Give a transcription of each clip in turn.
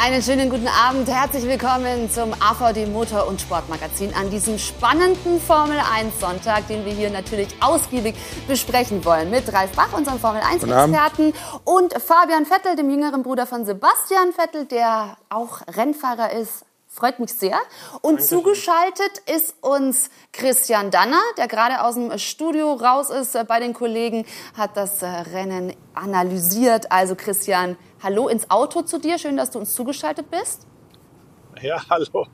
Einen schönen guten Abend, herzlich willkommen zum AVD Motor- und Sportmagazin an diesem spannenden Formel 1 Sonntag, den wir hier natürlich ausgiebig besprechen wollen mit Ralf Bach, unserem Formel 1 Experten und Fabian Vettel, dem jüngeren Bruder von Sebastian Vettel, der auch Rennfahrer ist. Freut mich sehr. Und Dankeschön. zugeschaltet ist uns Christian Danner, der gerade aus dem Studio raus ist bei den Kollegen, hat das Rennen analysiert. Also Christian, Hallo ins Auto zu dir. Schön, dass du uns zugeschaltet bist. Ja, hallo.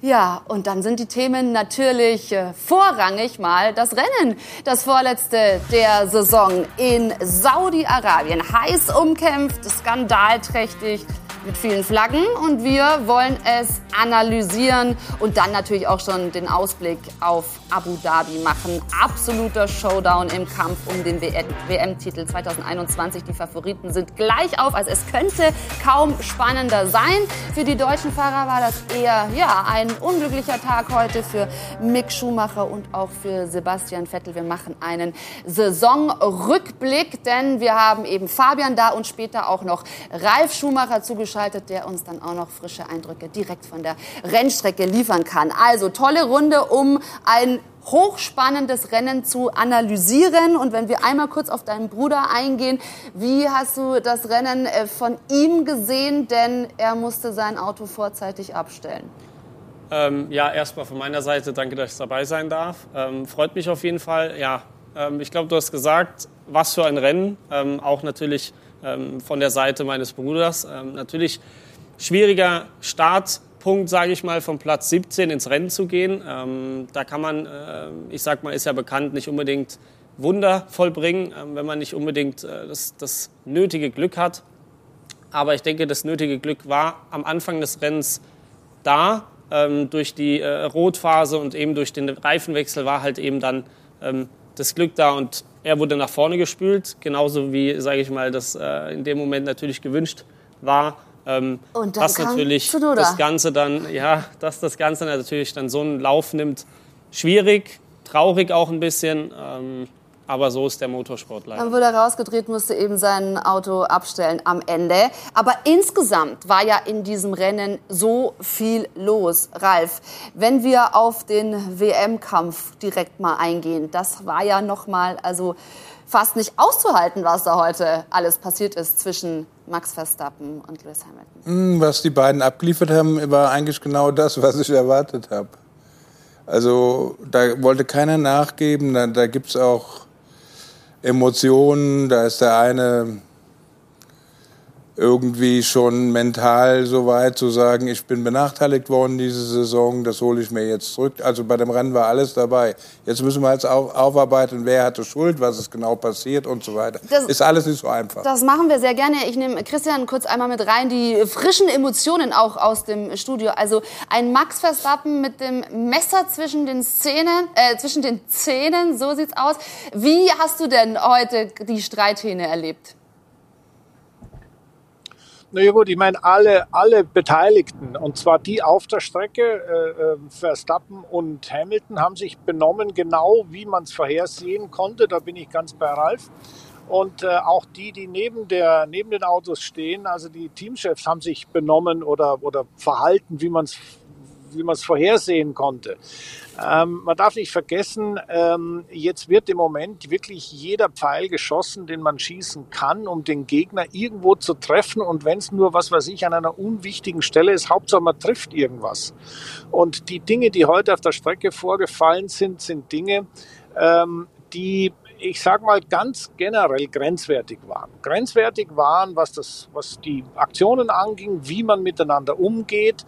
Ja, und dann sind die Themen natürlich äh, vorrangig mal das Rennen, das vorletzte der Saison in Saudi-Arabien. Heiß umkämpft, skandalträchtig mit vielen Flaggen und wir wollen es analysieren und dann natürlich auch schon den Ausblick auf Abu Dhabi machen. Absoluter Showdown im Kampf um den WM-Titel 2021. Die Favoriten sind gleich auf. Also es könnte kaum spannender sein. Für die deutschen Fahrer war das eher ja, ein unglücklicher Tag heute für Mick Schumacher und auch für Sebastian Vettel. Wir machen einen Saisonrückblick, denn wir haben eben Fabian da und später auch noch Ralf Schumacher zugeschaltet, der uns dann auch noch frische Eindrücke direkt von der Rennstrecke liefern kann. Also tolle Runde, um ein hochspannendes Rennen zu analysieren. Und wenn wir einmal kurz auf deinen Bruder eingehen, wie hast du das Rennen äh, von ihm gesehen? Denn er musste sein Auto vorzeitig abstellen. Ähm, ja, erstmal von meiner Seite danke, dass ich dabei sein darf. Ähm, freut mich auf jeden Fall. Ja, ähm, ich glaube, du hast gesagt, was für ein Rennen. Ähm, auch natürlich ähm, von der Seite meines Bruders. Ähm, natürlich schwieriger Start Punkt, sage ich mal, vom Platz 17 ins Rennen zu gehen. Ähm, da kann man, äh, ich sag mal, ist ja bekannt, nicht unbedingt Wunder vollbringen, äh, wenn man nicht unbedingt äh, das, das, nötige Glück hat. Aber ich denke, das nötige Glück war am Anfang des Rennens da. Ähm, durch die äh, Rotphase und eben durch den Reifenwechsel war halt eben dann ähm, das Glück da und er wurde nach vorne gespült, genauso wie, sage ich mal, das äh, in dem Moment natürlich gewünscht war. Ähm, und dann was natürlich das Ganze dann, ja, dass das Ganze natürlich dann so einen Lauf nimmt, schwierig, traurig auch ein bisschen. Ähm, aber so ist der Motorsport leider. Dann wurde er rausgedreht, musste eben sein Auto abstellen am Ende. Aber insgesamt war ja in diesem Rennen so viel los. Ralf, wenn wir auf den WM-Kampf direkt mal eingehen, das war ja noch mal, also fast nicht auszuhalten, was da heute alles passiert ist zwischen Max Verstappen und Lewis Hamilton. Hm, was die beiden abgeliefert haben, war eigentlich genau das, was ich erwartet habe. Also da wollte keiner nachgeben, da, da gibt es auch Emotionen, da ist der eine irgendwie schon mental so weit zu sagen, ich bin benachteiligt worden diese Saison, das hole ich mir jetzt zurück. Also bei dem Rennen war alles dabei. Jetzt müssen wir jetzt auf, aufarbeiten, wer hatte Schuld, was ist genau passiert und so weiter. Das, ist alles nicht so einfach. Das machen wir sehr gerne. Ich nehme Christian kurz einmal mit rein, die frischen Emotionen auch aus dem Studio. Also ein Max Verstappen mit dem Messer zwischen den Szenen, äh, zwischen den Zähnen, so sieht's aus. Wie hast du denn heute die Streithähne erlebt? Naja gut, ich meine, alle, alle Beteiligten, und zwar die auf der Strecke, äh, äh Verstappen und Hamilton, haben sich benommen, genau wie man es vorhersehen konnte. Da bin ich ganz bei Ralf. Und äh, auch die, die neben, der, neben den Autos stehen, also die Teamchefs, haben sich benommen oder, oder verhalten, wie man es wie man es vorhersehen konnte. Ähm, man darf nicht vergessen, ähm, jetzt wird im Moment wirklich jeder Pfeil geschossen, den man schießen kann, um den Gegner irgendwo zu treffen. Und wenn es nur, was weiß ich, an einer unwichtigen Stelle ist, Hauptsache man trifft irgendwas. Und die Dinge, die heute auf der Strecke vorgefallen sind, sind Dinge, ähm, die ich sag mal ganz generell grenzwertig waren. Grenzwertig waren, was das, was die Aktionen anging, wie man miteinander umgeht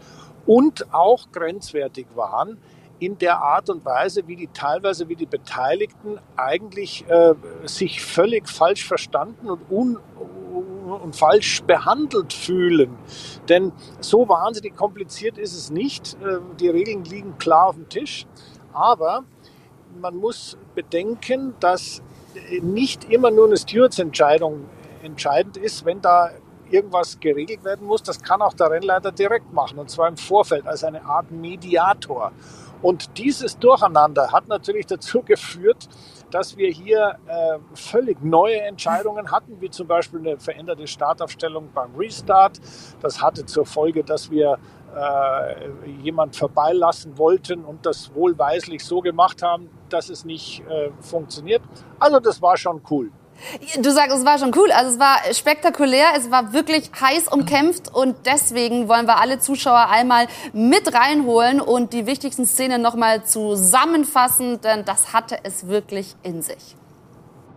und auch grenzwertig waren in der Art und Weise, wie die teilweise, wie die Beteiligten eigentlich äh, sich völlig falsch verstanden und, un, und falsch behandelt fühlen. Denn so wahnsinnig kompliziert ist es nicht. Äh, die Regeln liegen klar auf dem Tisch. Aber man muss bedenken, dass nicht immer nur eine Stewards-Entscheidung entscheidend ist, wenn da irgendwas geregelt werden muss. Das kann auch der Rennleiter direkt machen und zwar im Vorfeld als eine Art Mediator. Und dieses Durcheinander hat natürlich dazu geführt, dass wir hier äh, völlig neue Entscheidungen hatten, wie zum Beispiel eine veränderte Startaufstellung beim Restart. Das hatte zur Folge, dass wir äh, jemand vorbeilassen wollten und das wohlweislich so gemacht haben, dass es nicht äh, funktioniert. Also das war schon cool. Du sagst, es war schon cool. Also es war spektakulär, es war wirklich heiß umkämpft und deswegen wollen wir alle Zuschauer einmal mit reinholen und die wichtigsten Szenen nochmal zusammenfassen, denn das hatte es wirklich in sich.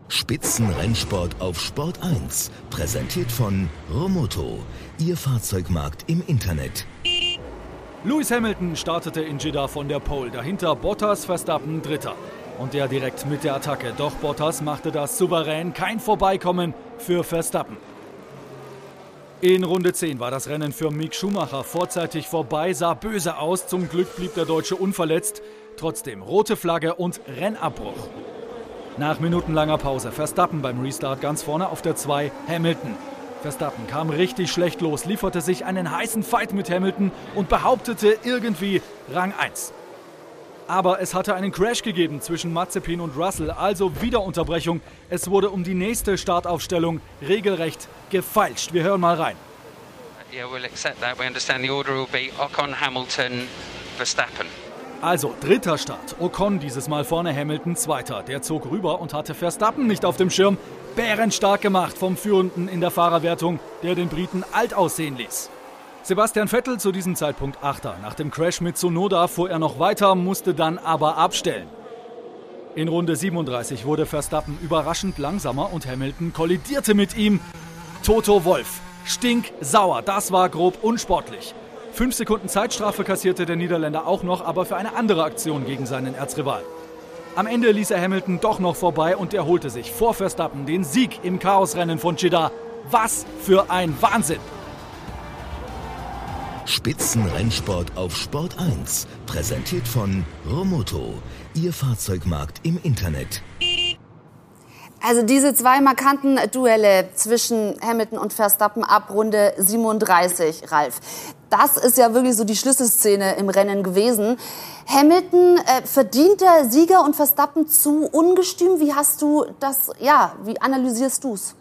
Spitzenrennsport auf Sport 1, präsentiert von Romoto, Ihr Fahrzeugmarkt im Internet. Lewis Hamilton startete in Jeddah von der Pole, dahinter Bottas, Verstappen, Dritter. Und der direkt mit der Attacke. Doch Bottas machte das souverän. Kein Vorbeikommen für Verstappen. In Runde 10 war das Rennen für Mick Schumacher vorzeitig vorbei, sah böse aus. Zum Glück blieb der Deutsche unverletzt. Trotzdem rote Flagge und Rennabbruch. Nach minutenlanger Pause Verstappen beim Restart ganz vorne auf der 2 Hamilton. Verstappen kam richtig schlecht los, lieferte sich einen heißen Fight mit Hamilton und behauptete irgendwie Rang 1. Aber es hatte einen Crash gegeben zwischen Mazepin und Russell, also wieder Unterbrechung. Es wurde um die nächste Startaufstellung regelrecht gefeilscht. Wir hören mal rein. Yeah, we'll accept that. We understand the order will be Ocon, Hamilton, Verstappen. Also, dritter Start. Ocon dieses Mal vorne, Hamilton zweiter. Der zog rüber und hatte Verstappen nicht auf dem Schirm. Bärenstark gemacht vom Führenden in der Fahrerwertung, der den Briten alt aussehen ließ. Sebastian Vettel zu diesem Zeitpunkt Achter. Nach dem Crash mit Sonoda fuhr er noch weiter, musste dann aber abstellen. In Runde 37 wurde Verstappen überraschend langsamer und Hamilton kollidierte mit ihm. Toto Wolf, stinksauer, das war grob unsportlich. Fünf Sekunden Zeitstrafe kassierte der Niederländer auch noch, aber für eine andere Aktion gegen seinen Erzrival. Am Ende ließ er Hamilton doch noch vorbei und erholte sich vor Verstappen den Sieg im Chaosrennen von Jeddah. Was für ein Wahnsinn! Spitzenrennsport auf Sport 1. Präsentiert von Romoto. Ihr Fahrzeugmarkt im Internet. Also diese zwei markanten Duelle zwischen Hamilton und Verstappen ab Runde 37, Ralf. Das ist ja wirklich so die Schlüsselszene im Rennen gewesen. Hamilton äh, verdient der Sieger und Verstappen zu ungestüm. Wie hast du das, ja, wie analysierst du's?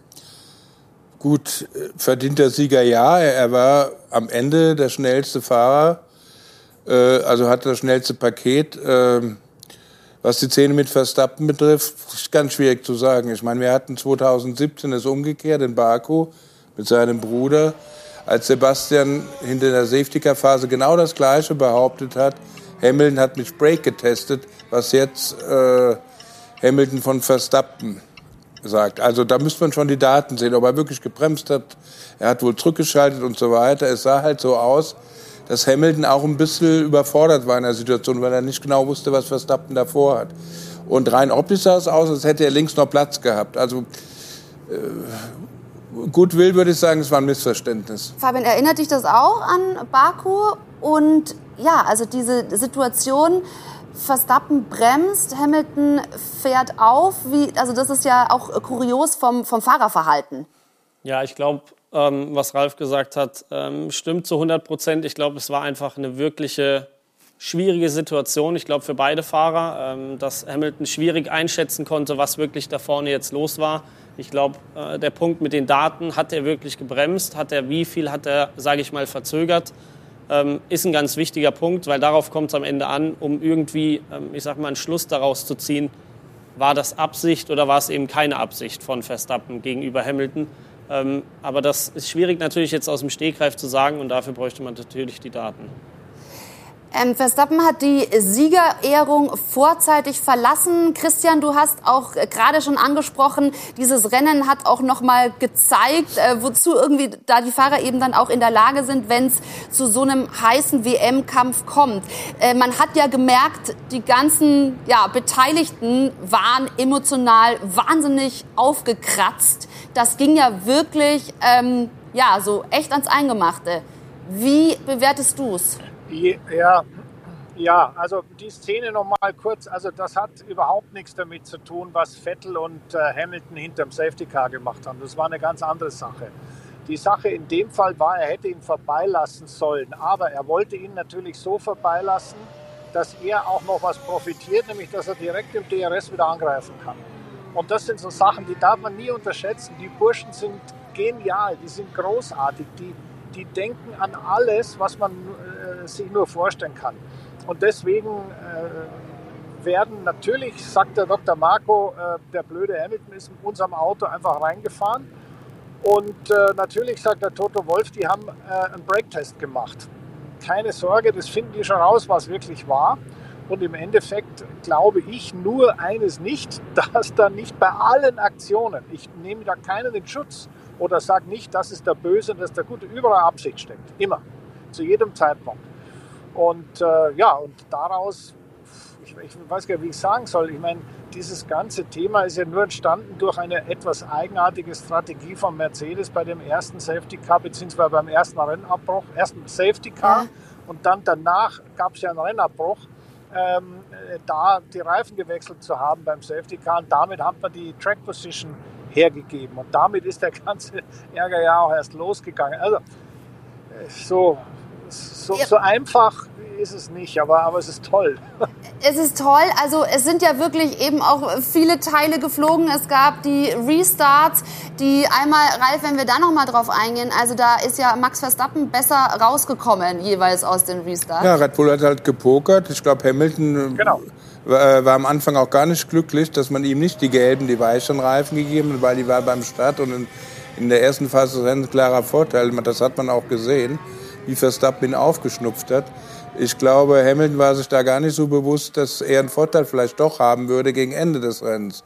Gut, verdient der Sieger ja. Er war am Ende der schnellste Fahrer, äh, also hatte das schnellste Paket. Äh, was die Szene mit Verstappen betrifft, ist ganz schwierig zu sagen. Ich meine, wir hatten 2017 es umgekehrt in Baku mit seinem Bruder, als Sebastian hinter der Safety-Car-Phase genau das Gleiche behauptet hat. Hamilton hat mit Brake getestet, was jetzt äh, Hamilton von Verstappen sagt. Also da müsste man schon die Daten sehen, ob er wirklich gebremst hat. Er hat wohl zurückgeschaltet und so weiter. Es sah halt so aus, dass Hamilton auch ein bisschen überfordert war in der Situation, weil er nicht genau wusste, was Verstappen davor hat. Und rein optisch sah es aus, als hätte er links noch Platz gehabt. Also äh, gut will, würde ich sagen, es war ein Missverständnis. Fabian, erinnert dich das auch an Baku? Und ja, also diese Situation, Verstappen bremst, Hamilton fährt auf. Wie, also das ist ja auch kurios vom, vom Fahrerverhalten. Ja, ich glaube, ähm, was Ralf gesagt hat, ähm, stimmt zu 100 Prozent. Ich glaube, es war einfach eine wirkliche schwierige Situation. Ich glaube, für beide Fahrer, ähm, dass Hamilton schwierig einschätzen konnte, was wirklich da vorne jetzt los war. Ich glaube, äh, der Punkt mit den Daten, hat er wirklich gebremst? Hat er, wie viel hat er, sage ich mal, verzögert? Ähm, ist ein ganz wichtiger Punkt, weil darauf kommt es am Ende an, um irgendwie, ähm, ich sag mal, einen Schluss daraus zu ziehen, war das Absicht oder war es eben keine Absicht von Verstappen gegenüber Hamilton. Ähm, aber das ist schwierig natürlich jetzt aus dem Stegreif zu sagen und dafür bräuchte man natürlich die Daten. Ähm, Verstappen hat die Siegerehrung vorzeitig verlassen. Christian, du hast auch gerade schon angesprochen, dieses Rennen hat auch noch mal gezeigt, äh, wozu irgendwie da die Fahrer eben dann auch in der Lage sind, wenn es zu so einem heißen WM-Kampf kommt. Äh, man hat ja gemerkt, die ganzen ja, Beteiligten waren emotional wahnsinnig aufgekratzt. Das ging ja wirklich ähm, ja so echt ans Eingemachte. Wie bewertest du es? Ja, ja, also die Szene nochmal kurz. Also das hat überhaupt nichts damit zu tun, was Vettel und äh, Hamilton hinterm Safety Car gemacht haben. Das war eine ganz andere Sache. Die Sache in dem Fall war, er hätte ihn vorbeilassen sollen, aber er wollte ihn natürlich so vorbeilassen, dass er auch noch was profitiert, nämlich dass er direkt im DRS wieder angreifen kann. Und das sind so Sachen, die darf man nie unterschätzen. Die Burschen sind genial, die sind großartig, die, die denken an alles, was man äh, sich nur vorstellen kann. Und deswegen äh, werden natürlich, sagt der Dr. Marco, äh, der blöde Hamilton ist in unserem Auto einfach reingefahren. Und äh, natürlich sagt der Toto Wolf, die haben äh, einen Breaktest gemacht. Keine Sorge, das finden die schon raus, was wirklich war. Und im Endeffekt glaube ich nur eines nicht, dass da nicht bei allen Aktionen, ich nehme da keinen in Schutz oder sage nicht, das ist der Böse und das ist der Gute, überall Absicht steckt. Immer. Zu jedem Zeitpunkt. Und äh, ja, und daraus, ich, ich, weiß gar nicht, wie ich sagen soll, ich meine, dieses ganze Thema ist ja nur entstanden durch eine etwas eigenartige Strategie von Mercedes bei dem ersten Safety Car, beziehungsweise beim ersten Rennabbruch, ersten Safety Car ja. und dann danach gab es ja einen Rennabbruch. Ähm, da die Reifen gewechselt zu haben beim Safety Car und damit hat man die Track Position hergegeben und damit ist der ganze Ärger ja auch erst losgegangen. Also so so, so einfach ist es nicht, aber, aber es ist toll. Es ist toll. Also es sind ja wirklich eben auch viele Teile geflogen. Es gab die Restarts, die einmal, Ralf, wenn wir da noch mal drauf eingehen, also da ist ja Max Verstappen besser rausgekommen jeweils aus den Restarts. Ja, Red Bull hat halt gepokert. Ich glaube, Hamilton genau. War, war, am Anfang auch gar nicht glücklich, dass man ihm nicht die gelben, die weichen Reifen gegeben hat, weil die war beim Start und in, in der ersten Phase ein klarer Vorteil. Das hat man auch gesehen wie Verstappen ihn aufgeschnupft hat. Ich glaube, Hamilton war sich da gar nicht so bewusst, dass er einen Vorteil vielleicht doch haben würde gegen Ende des Rennens.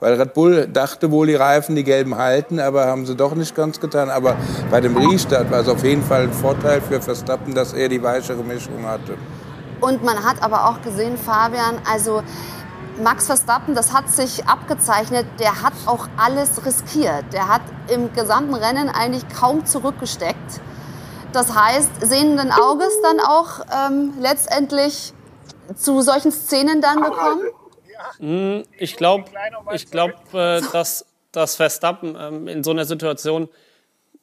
Weil Red Bull dachte wohl, die Reifen, die gelben halten, aber haben sie doch nicht ganz getan. Aber bei dem Restart war es auf jeden Fall ein Vorteil für Verstappen, dass er die weichere Mischung hatte. Und man hat aber auch gesehen, Fabian, also Max Verstappen, das hat sich abgezeichnet, der hat auch alles riskiert. Der hat im gesamten Rennen eigentlich kaum zurückgesteckt. Das heißt, sehenden Auges dann auch ähm, letztendlich zu solchen Szenen dann gekommen? Hm, ich glaube, ich glaub, äh, dass, dass Verstappen ähm, in so einer Situation,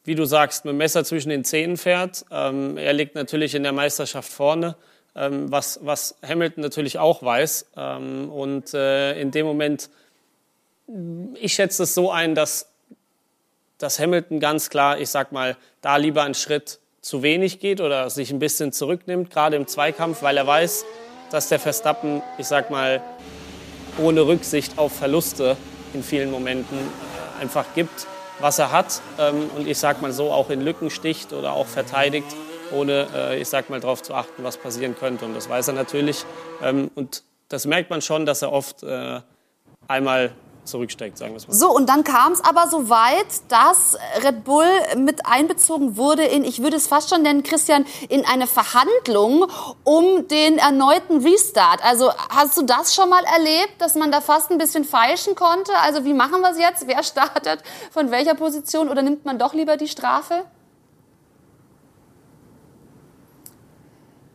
wie du sagst, mit dem Messer zwischen den Zähnen fährt. Ähm, er liegt natürlich in der Meisterschaft vorne, was, was Hamilton natürlich auch weiß. Ähm, und äh, in dem Moment, ich schätze es so ein, dass, dass Hamilton ganz klar, ich sag mal, da lieber einen Schritt zu wenig geht oder sich ein bisschen zurücknimmt, gerade im Zweikampf, weil er weiß, dass der Verstappen, ich sag mal, ohne Rücksicht auf Verluste in vielen Momenten äh, einfach gibt, was er hat ähm, und ich sag mal so auch in Lücken sticht oder auch verteidigt, ohne, äh, ich sag mal, darauf zu achten, was passieren könnte. Und das weiß er natürlich. Ähm, und das merkt man schon, dass er oft äh, einmal zurücksteckt, sagen wir es mal. So, und dann kam es aber so weit, dass Red Bull mit einbezogen wurde in, ich würde es fast schon nennen, Christian, in eine Verhandlung um den erneuten Restart. Also hast du das schon mal erlebt, dass man da fast ein bisschen feilschen konnte? Also wie machen wir es jetzt? Wer startet von welcher Position oder nimmt man doch lieber die Strafe?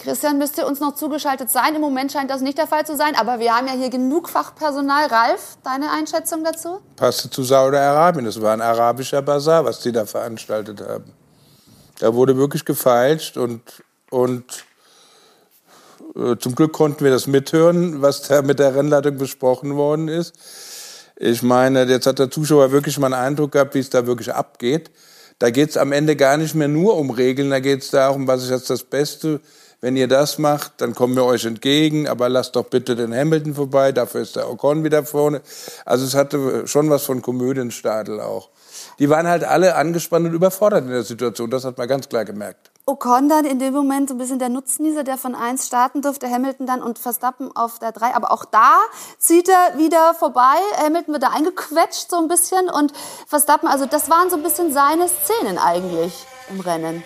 Christian müsste uns noch zugeschaltet sein. Im Moment scheint das nicht der Fall zu sein, aber wir haben ja hier genug Fachpersonal. Ralf, deine Einschätzung dazu? Passte zu Saudi-Arabien. Das war ein arabischer Bazar, was die da veranstaltet haben. Da wurde wirklich gefeilscht und, und äh, zum Glück konnten wir das mithören, was da mit der Rennleitung besprochen worden ist. Ich meine, jetzt hat der Zuschauer wirklich mal einen Eindruck gehabt, wie es da wirklich abgeht. Da geht es am Ende gar nicht mehr nur um Regeln, da geht es darum, was ist jetzt das Beste wenn ihr das macht, dann kommen wir euch entgegen, aber lasst doch bitte den Hamilton vorbei, dafür ist der Ocon wieder vorne. Also es hatte schon was von Komödienstadel auch. Die waren halt alle angespannt und überfordert in der Situation, das hat man ganz klar gemerkt. Ocon dann in dem Moment so ein bisschen der Nutznießer, der von 1 starten durfte, Hamilton dann und Verstappen auf der 3. Aber auch da zieht er wieder vorbei. Hamilton wird da eingequetscht so ein bisschen und Verstappen, also das waren so ein bisschen seine Szenen eigentlich im Rennen.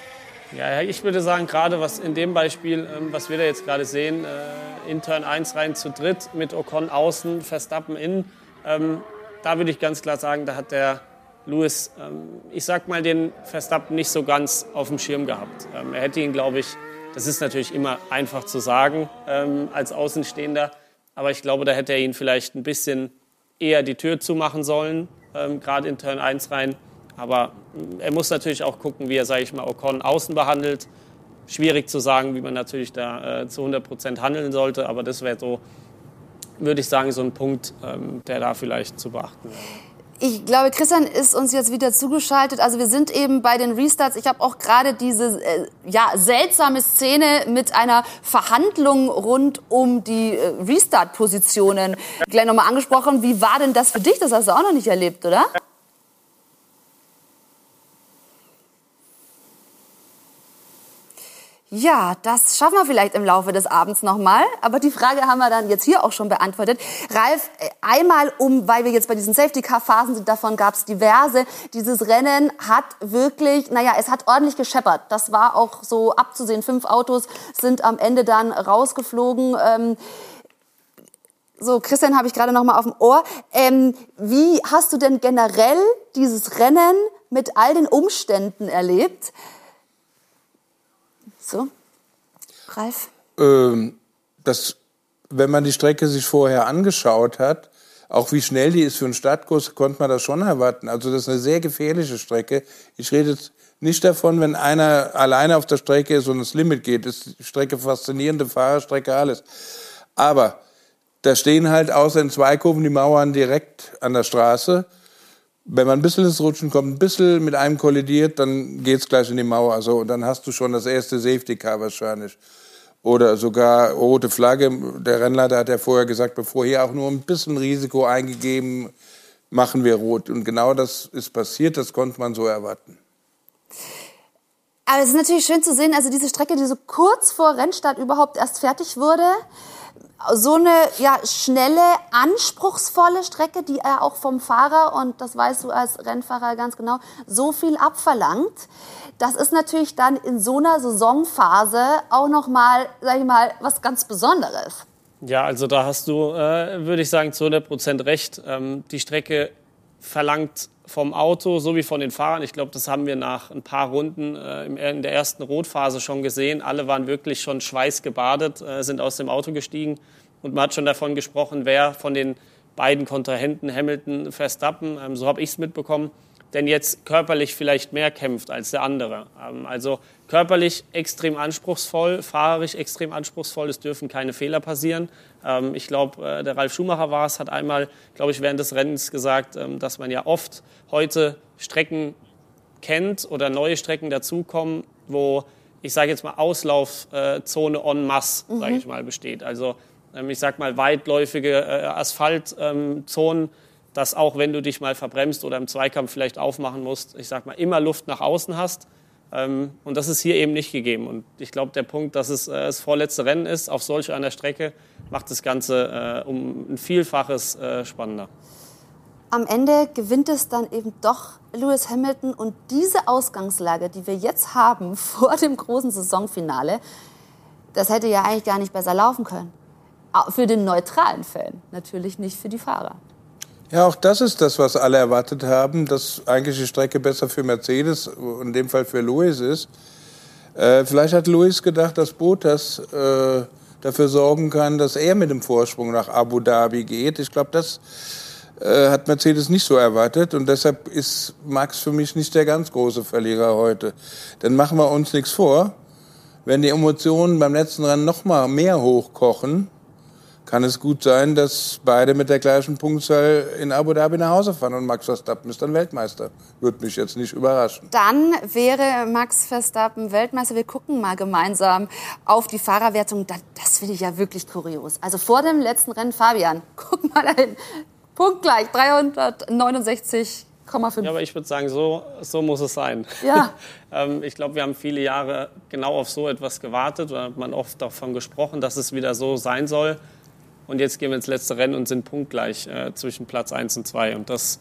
Ja, ich würde sagen, gerade was in dem Beispiel, ähm, was wir da jetzt gerade sehen, äh, in Turn 1 rein zu dritt mit Ocon außen, Verstappen innen, ähm, da würde ich ganz klar sagen, da hat der Lewis, ähm, ich sag mal, den Verstappen nicht so ganz auf dem Schirm gehabt. Er hätte ihn, glaube ich, das ist natürlich immer einfach zu sagen als Außenstehender, aber ich glaube, da hätte er ihn vielleicht ein bisschen eher die Tür zumachen sollen, gerade in Turn 1 rein. Aber er muss natürlich auch gucken, wie er, sage ich mal, Ocon außen behandelt. Schwierig zu sagen, wie man natürlich da äh, zu 100 Prozent handeln sollte, aber das wäre so, würde ich sagen, so ein Punkt, ähm, der da vielleicht zu beachten wäre. Ich glaube, Christian ist uns jetzt wieder zugeschaltet. Also wir sind eben bei den Restarts. Ich habe auch gerade diese äh, ja, seltsame Szene mit einer Verhandlung rund um die äh, Restart-Positionen gleich nochmal angesprochen. Wie war denn das für dich? Das hast du auch noch nicht erlebt, oder? Ja, das schaffen wir vielleicht im Laufe des Abends nochmal. Aber die Frage haben wir dann jetzt hier auch schon beantwortet. Ralf, äh, einmal um, weil wir jetzt bei diesen Safety-Car-Phasen sind, davon gab es diverse. Dieses Rennen hat wirklich, naja, es hat ordentlich gescheppert. Das war auch so abzusehen. Fünf Autos sind am Ende dann rausgeflogen. Ähm, so, Christian habe ich gerade noch mal auf dem Ohr. Ähm, wie hast du denn generell dieses Rennen mit all den Umständen erlebt? So, Ralf? Ähm, das, wenn man die Strecke sich vorher angeschaut hat, auch wie schnell die ist für einen Stadtkurs, konnte man das schon erwarten. Also das ist eine sehr gefährliche Strecke. Ich rede jetzt nicht davon, wenn einer alleine auf der Strecke ist und das Limit geht. ist die Strecke faszinierende Fahrerstrecke, alles. Aber da stehen halt außer in Zweikurven die Mauern direkt an der Straße wenn man ein bisschen ins Rutschen kommt, ein bisschen mit einem kollidiert, dann geht's gleich in die Mauer. Also, und dann hast du schon das erste Safety Car wahrscheinlich. Oder sogar rote Flagge. Der Rennleiter hat ja vorher gesagt, bevor hier auch nur ein bisschen Risiko eingegeben, machen wir rot. Und genau das ist passiert, das konnte man so erwarten. Aber es ist natürlich schön zu sehen, also diese Strecke, die so kurz vor Rennstart überhaupt erst fertig wurde, so eine ja, schnelle, anspruchsvolle Strecke, die er auch vom Fahrer, und das weißt du als Rennfahrer ganz genau, so viel abverlangt. Das ist natürlich dann in so einer Saisonphase auch nochmal, sag ich mal, was ganz Besonderes. Ja, also da hast du, äh, würde ich sagen, zu 100 Prozent recht. Ähm, die Strecke verlangt vom Auto sowie von den Fahrern. Ich glaube, das haben wir nach ein paar Runden äh, in der ersten Rotphase schon gesehen. Alle waren wirklich schon schweißgebadet, äh, sind aus dem Auto gestiegen und man hat schon davon gesprochen, wer von den beiden Kontrahenten, Hamilton, Verstappen, ähm, so habe ich es mitbekommen, denn jetzt körperlich vielleicht mehr kämpft als der andere. Ähm, also körperlich extrem anspruchsvoll, fahrerisch extrem anspruchsvoll, es dürfen keine Fehler passieren. Ähm, ich glaube, äh, der Ralf Schumacher war es, hat einmal, glaube ich, während des Rennens gesagt, ähm, dass man ja oft heute Strecken kennt oder neue Strecken dazukommen, wo ich sage jetzt mal Auslaufzone en masse, sage ich mal, besteht. Also ich sage mal weitläufige äh, Asphaltzonen, dass auch wenn du dich mal verbremst oder im Zweikampf vielleicht aufmachen musst, ich sag mal, immer Luft nach außen hast. Ähm, und das ist hier eben nicht gegeben. Und ich glaube, der Punkt, dass es äh, das vorletzte Rennen ist auf solch einer Strecke, macht das Ganze äh, um ein Vielfaches äh, spannender. Am Ende gewinnt es dann eben doch Lewis Hamilton und diese Ausgangslage, die wir jetzt haben vor dem großen Saisonfinale, das hätte ja eigentlich gar nicht besser laufen können. Für den neutralen Fan, natürlich nicht für die Fahrer. Ja, auch das ist das, was alle erwartet haben, dass eigentlich die Strecke besser für Mercedes, in dem Fall für Lewis ist. Äh, vielleicht hat Lewis gedacht, dass Bottas äh, dafür sorgen kann, dass er mit dem Vorsprung nach Abu Dhabi geht. Ich glaube, das äh, hat Mercedes nicht so erwartet und deshalb ist Max für mich nicht der ganz große Verlierer heute. Dann machen wir uns nichts vor. Wenn die Emotionen beim letzten Rennen noch mal mehr hochkochen, kann es gut sein, dass beide mit der gleichen Punktzahl in Abu Dhabi nach Hause fahren und Max Verstappen ist dann Weltmeister. Würde mich jetzt nicht überraschen. Dann wäre Max Verstappen Weltmeister. Wir gucken mal gemeinsam auf die Fahrerwertung. Das finde ich ja wirklich kurios. Also vor dem letzten Rennen, Fabian, guck mal dahin. Punktgleich, 369,8 Ja, aber ich würde sagen, so, so muss es sein. Ja. ähm, ich glaube, wir haben viele Jahre genau auf so etwas gewartet oder hat man oft davon gesprochen, dass es wieder so sein soll. Und jetzt gehen wir ins letzte Rennen und sind punktgleich äh, zwischen Platz 1 und 2. Und das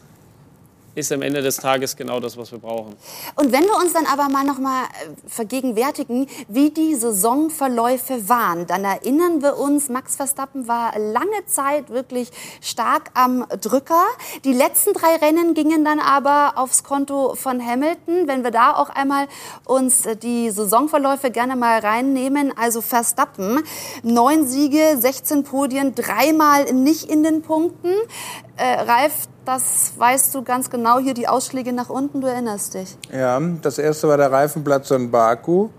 ist am Ende des Tages genau das, was wir brauchen. Und wenn wir uns dann aber mal noch mal äh, vergegenwärtigen, wie die Saisonverläufe waren, dann erinnern wir uns, Max Verstappen war lange Zeit wirklich stark am Drücker. Die letzten drei Rennen gingen dann aber aufs Konto von Hamilton. Wenn wir da auch einmal uns äh, die Saisonverläufe gerne mal reinnehmen, also Verstappen, neun Siege, 16 Podien, dreimal nicht in den Punkten. Äh, Ralf, das weißt du ganz genau, hier die Ausschläge nach unten, du erinnerst dich. Ja, das erste war der Reifenplatz in Baku.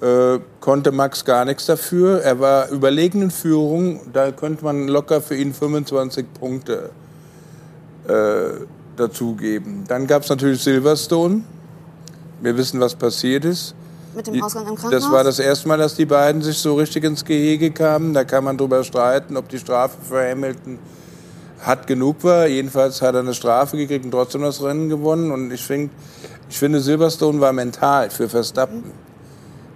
Äh, konnte Max gar nichts dafür. Er war überlegen in Führung. Da könnte man locker für ihn 25 Punkte äh, dazugeben. Dann gab es natürlich Silverstone. Wir wissen, was passiert ist. Mit dem Ausgang im Krankenhaus? Das war das erste Mal, dass die beiden sich so richtig ins Gehege kamen. Da kann man drüber streiten, ob die Strafe für Hamilton hart genug war. Jedenfalls hat er eine Strafe gekriegt und trotzdem das Rennen gewonnen. Und ich, find, ich finde, Silverstone war mental für Verstappen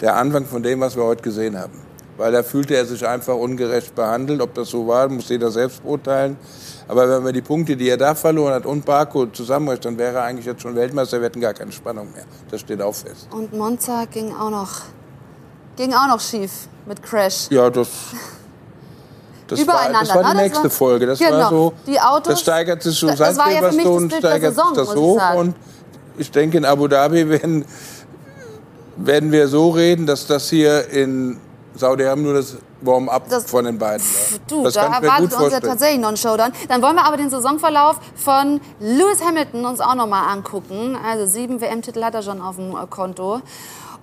der Anfang von dem, was wir heute gesehen haben. Weil da fühlte er sich einfach ungerecht behandelt. Ob das so war, muss jeder selbst beurteilen. Aber wenn wir die Punkte, die er da verloren hat, und Baku zusammenrechnen, dann wäre er eigentlich jetzt schon Weltmeister. Wir hätten gar keine Spannung mehr. Das steht auch fest. Und Monza ging auch noch, ging auch noch schief mit Crash. Ja, das das Übereinander. War, das war die ne? nächste war, Folge. Das genau. war so, die Autos, das steigert sich so das war ja für mich das der steigert Saison, sich das hoch. Und ich denke, in Abu Dhabi werden, werden wir so reden, dass das hier in Saudi-Arabien nur das Warm-up Das- von den beiden war. Du, das da erwartet uns ja tatsächlich noch ein Showdown. Dann wollen wir aber den Saisonverlauf von Lewis Hamilton uns auch noch mal angucken. Also sieben WM-Titel hat er schon auf dem äh, Konto.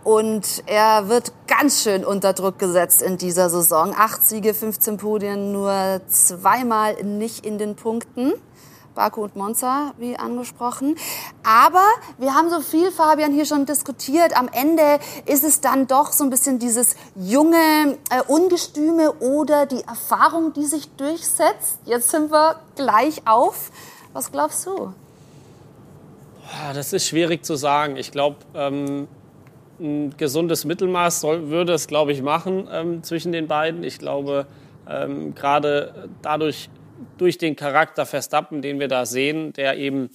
Und er wird ganz schön unter Druck gesetzt in dieser Saison. Acht Siege, 15 Podien, nur zweimal nicht in den Punkten. Baku und Monza, wie angesprochen. Aber wir haben so viel, Fabian, hier schon diskutiert. Am Ende ist es dann doch so ein bisschen dieses junge äh, Ungestüme oder die Erfahrung, die sich durchsetzt. Jetzt sind wir gleich auf. Was glaubst du? Das ist schwierig zu sagen. Ich glaube, ähm, ein gesundes Mittelmaß soll, würde es, glaube ich, machen ähm, zwischen den beiden. Ich glaube, ähm, gerade dadurch, durch den Charakter Verstappen, den wir da sehen, der eben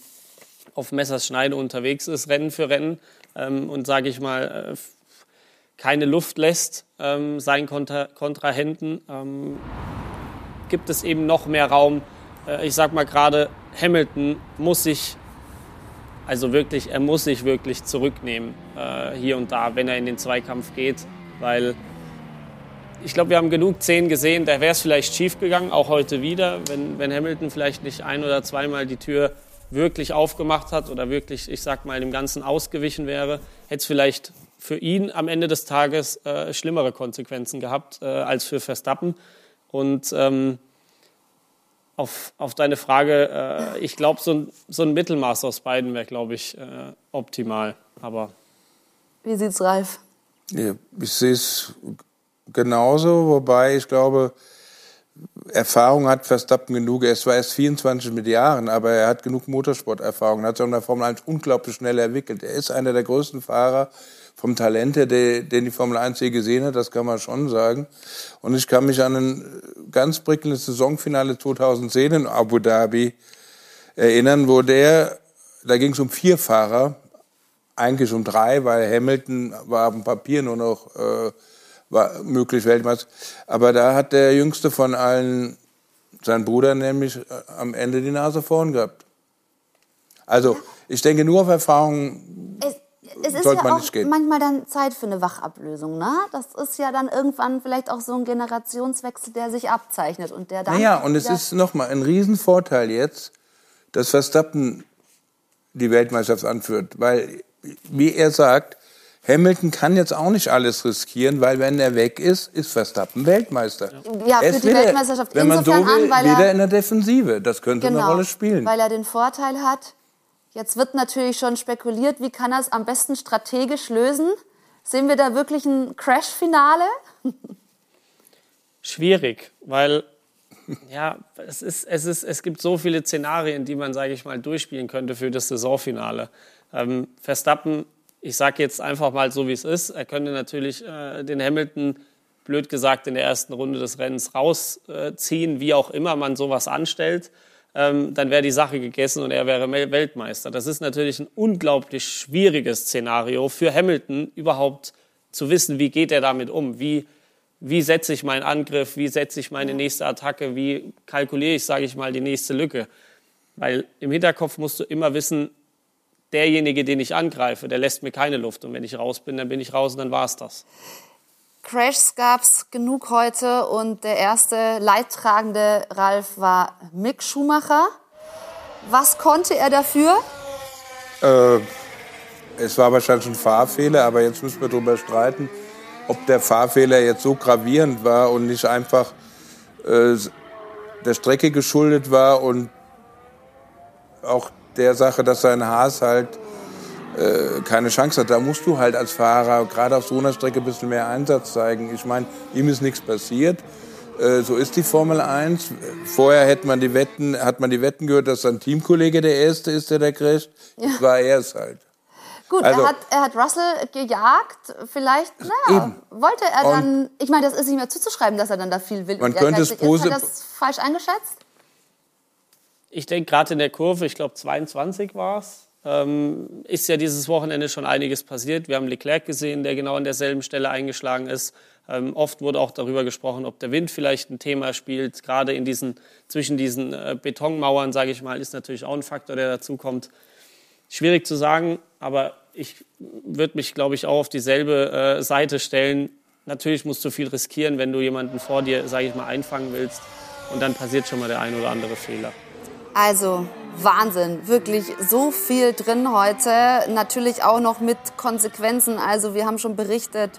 auf Messerschneide unterwegs ist, Rennen für Rennen ähm, und, sage ich mal, äh, keine Luft lässt ähm, seinen Kontra Kontrahenten, ähm, gibt es eben noch mehr Raum. Äh, ich sag mal gerade, Hamilton muss sich also wirklich, er muss sich wirklich zurücknehmen äh, hier und da, wenn er in den Zweikampf geht, weil ich glaube, wir haben genug Szenen gesehen, da wäre es vielleicht schief gegangen, auch heute wieder, wenn, wenn Hamilton vielleicht nicht ein oder zweimal die Tür wirklich aufgemacht hat oder wirklich, ich sag mal, dem Ganzen ausgewichen wäre, hätte es vielleicht für ihn am Ende des Tages äh, schlimmere Konsequenzen gehabt äh, als für Verstappen. Und ähm, auf, auf deine Frage, äh, ich glaube, so ein, so ein Mittelmaß aus beiden wäre, glaube ich, äh, optimal. Aber Wie sieht's Ralf? Ja, ich sehe es genauso, wobei ich glaube, Erfahrung hat Verstappen genug. Er ist zwar erst 24 mit Jahren, aber er hat genug Motorsporterfahrung. Er hat sich auch in der Formel 1 unglaublich schnell entwickelt. Er ist einer der größten Fahrer vom Talent her, den die Formel 1 je gesehen hat, das kann man schon sagen. Und ich kann mich an ein ganz prickelndes Saisonfinale 2010 in Abu Dhabi erinnern, wo der, da ging es um vier Fahrer, eigentlich um drei, weil Hamilton war auf dem Papier nur noch äh, war möglich Weltmeister. Aber da hat der Jüngste von allen, sein Bruder nämlich, äh, am Ende die Nase vorn gehabt. Also ich denke, nur auf Erfahrung Es, ist Sollte ja man auch nicht gehen. manchmal dann Zeit für eine Wachablösung, ne? Das ist ja dann irgendwann vielleicht auch so ein Generationswechsel, der sich abzeichnet und der dann. Naja, und es wieder- ist nochmal ein Riesenvorteil jetzt, dass Verstappen die Weltmeisterschaft anführt. Weil, wie er sagt, Hamilton kann jetzt auch nicht alles riskieren, weil wenn er weg ist, ist Verstappen Weltmeister. Ja, Er ist die Weltmeisterschaft wenn man so will, an, weil er- wieder in der Defensive. Das könnte genau, eine Rolle spielen. Weil er den Vorteil hat. Jetzt wird natürlich schon spekuliert, wie kann er es am besten strategisch lösen? Sehen wir da wirklich ein Crash-Finale? schwierig, weil Ja, es, ist, es, ist, es gibt so viele Szenarien, die man, sage ich mal, durchspielen könnte für das Saisonfinale. Ähm, Verstappen, ich sage jetzt einfach mal so, wie es ist, er könnte natürlich äh, den Hamilton, blöd gesagt, in der ersten Runde des Rennens rausziehen, wie auch immer man sowas anstellt. Ähm, dann wäre die Sache gegessen und er wäre Weltmeister. Das ist natürlich ein unglaublich schwieriges Szenario für Hamilton, überhaupt zu wissen, wie geht er damit um, wie wie setze ich meinen Angriff, wie setze ich meine nächste Attacke, wie kalkuliere ich, sage ich mal, die nächste Lücke. Weil im Hinterkopf musst du immer wissen, derjenige, den ich angreife, der lässt mir keine Luft. Und wenn ich raus bin, dann bin ich raus und dann war es das. Crashs gab es genug heute und der erste Leidtragende Ralf war Mick Schumacher. Was konnte er dafür? Äh, es war wahrscheinlich ein Fahrfehler, aber jetzt müssen wir darüber streiten ob der Fahrfehler jetzt so gravierend war und nicht einfach äh, der Strecke geschuldet war und auch der Sache, dass sein Haas halt äh, keine Chance hat. Da musst du halt als Fahrer gerade auf so einer Strecke ein bisschen mehr Einsatz zeigen. Ich meine, ihm ist nichts passiert. Äh, so ist die Formel 1. Vorher hat man die Wetten, hat man die Wetten gehört, dass sein Teamkollege der Erste ist, der da crasht. Ja. Das war er es halt. Gut, also, er, hat, er hat Russell gejagt. Vielleicht, naja, wollte er dann. ich meine, das ist nicht mehr zuzuschreiben, dass er dann da viel will. Man könnte es positiv. Hat das falsch eingeschätzt? Ich denke, gerade in der Kurve, ich glaube 22 war es, ähm, ist ja dieses Wochenende schon einiges passiert. Wir haben Leclerc gesehen, der genau an derselben Stelle eingeschlagen ist. Ähm, oft wurde auch darüber gesprochen, ob der Wind vielleicht ein Thema spielt. Gerade in diesen, zwischen diesen äh, Betonmauern, sage ich mal, ist natürlich auch ein Faktor, der dazu kommt. Schwierig zu sagen, aber ich würde mich, glaube ich, auch auf dieselbe äh, Seite stellen. Natürlich musst du viel riskieren, wenn du jemanden vor dir, sage ich mal, einfangen willst. Und dann passiert schon mal der ein oder andere Fehler. Also, Wahnsinn, wirklich so viel drin heute. Natürlich auch noch mit Konsequenzen. Also wir haben schon berichtet,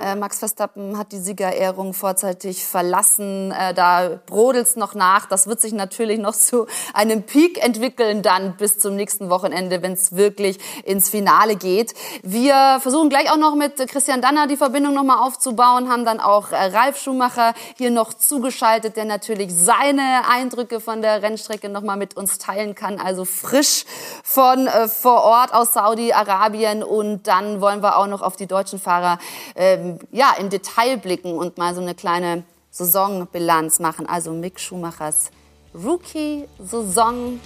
äh, Max Verstappen hat die Siegerehrung vorzeitig verlassen. Äh, da brodelt's noch nach. Das wird sich natürlich noch zu einem Peak entwickeln dann bis zum nächsten Wochenende, wenn es wirklich ins Finale geht. Wir versuchen gleich auch noch mit Christian Danner die Verbindung nochmal aufzubauen, haben dann auch äh, Ralf Schumacher hier noch zugeschaltet, der natürlich seine Eindrücke von der Rennstrecke nochmal mit uns teilen kann kann, also frisch von äh, vor Ort aus Saudi-Arabien. Und dann wollen wir auch noch auf die deutschen Fahrer ähm, ja, im Detail blicken und mal so eine kleine Saisonbilanz machen. Also Mick Schumachers Rookie-Saison.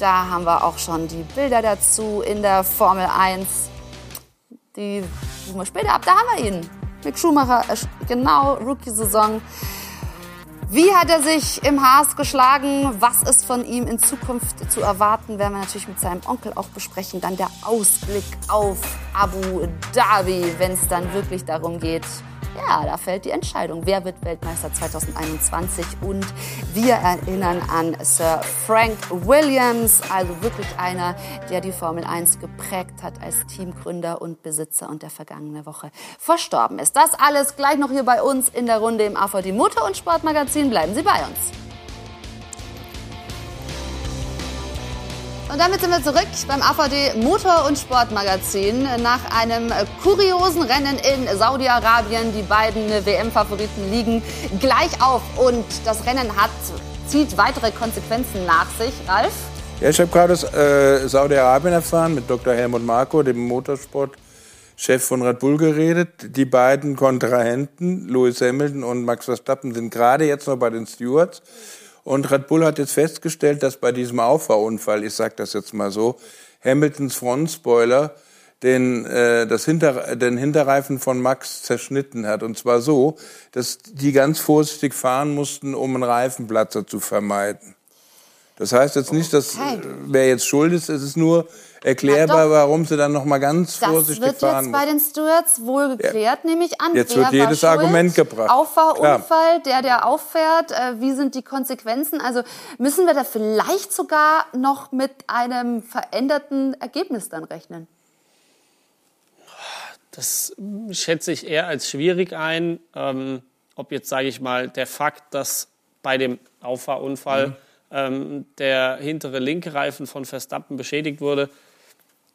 Da haben wir auch schon die Bilder dazu in der Formel 1. Die suchen wir später ab. Da haben wir ihn. Mick Schumacher, äh, genau, Rookie-Saison. Wie hat er sich im Haas geschlagen? Was ist von ihm in Zukunft zu erwarten? Werden wir natürlich mit seinem Onkel auch besprechen. Dann der Ausblick auf Abu Dhabi, wenn es dann wirklich darum geht, ja, da fällt die Entscheidung. Wer wird Weltmeister 2021? Und wir erinnern an Sir Frank Williams, also wirklich einer, der die Formel 1 geprägt hat als Teamgründer und Besitzer und der vergangene Woche verstorben ist. Das alles gleich noch hier bei uns in der Runde im AVD Motor- und Sportmagazin. Bleiben Sie bei uns. Und damit sind wir zurück beim AVD Motor- und Sportmagazin. Nach einem kuriosen Rennen in Saudi-Arabien. Die beiden WM-Favoriten liegen gleich auf und das Rennen hat, zieht weitere Konsequenzen nach sich. Ralf? Ja, ich habe gerade aus äh, Saudi-Arabien erfahren mit Dr. Helmut Marko, dem Motorsportchef von Red Bull, geredet. Die beiden Kontrahenten, Lewis Hamilton und Max Verstappen, sind gerade jetzt noch bei den Stewards. Und Red Bull hat jetzt festgestellt, dass bei diesem Auffahrunfall, ich sage das jetzt mal so, Hamiltons Frontspoiler den, äh, das Hinter, den Hinterreifen von Max zerschnitten hat. Und zwar so, dass die ganz vorsichtig fahren mussten, um einen Reifenplatzer zu vermeiden. Das heißt jetzt nicht, dass okay. wer jetzt schuld ist, es ist nur erklärbar, warum sie dann noch mal ganz vorsichtig fahren Das wird jetzt bei den Stewards wohl geklärt, ja. nehme ich an. Jetzt wird jedes Argument gebracht. Auffahrunfall, der, der auffährt, äh, wie sind die Konsequenzen? Also müssen wir da vielleicht sogar noch mit einem veränderten Ergebnis dann rechnen? Das schätze ich eher als schwierig ein. Ähm, ob jetzt, sage ich mal, der Fakt, dass bei dem Auffahrunfall mhm ähm, der hintere linke Reifen von Verstappen beschädigt wurde.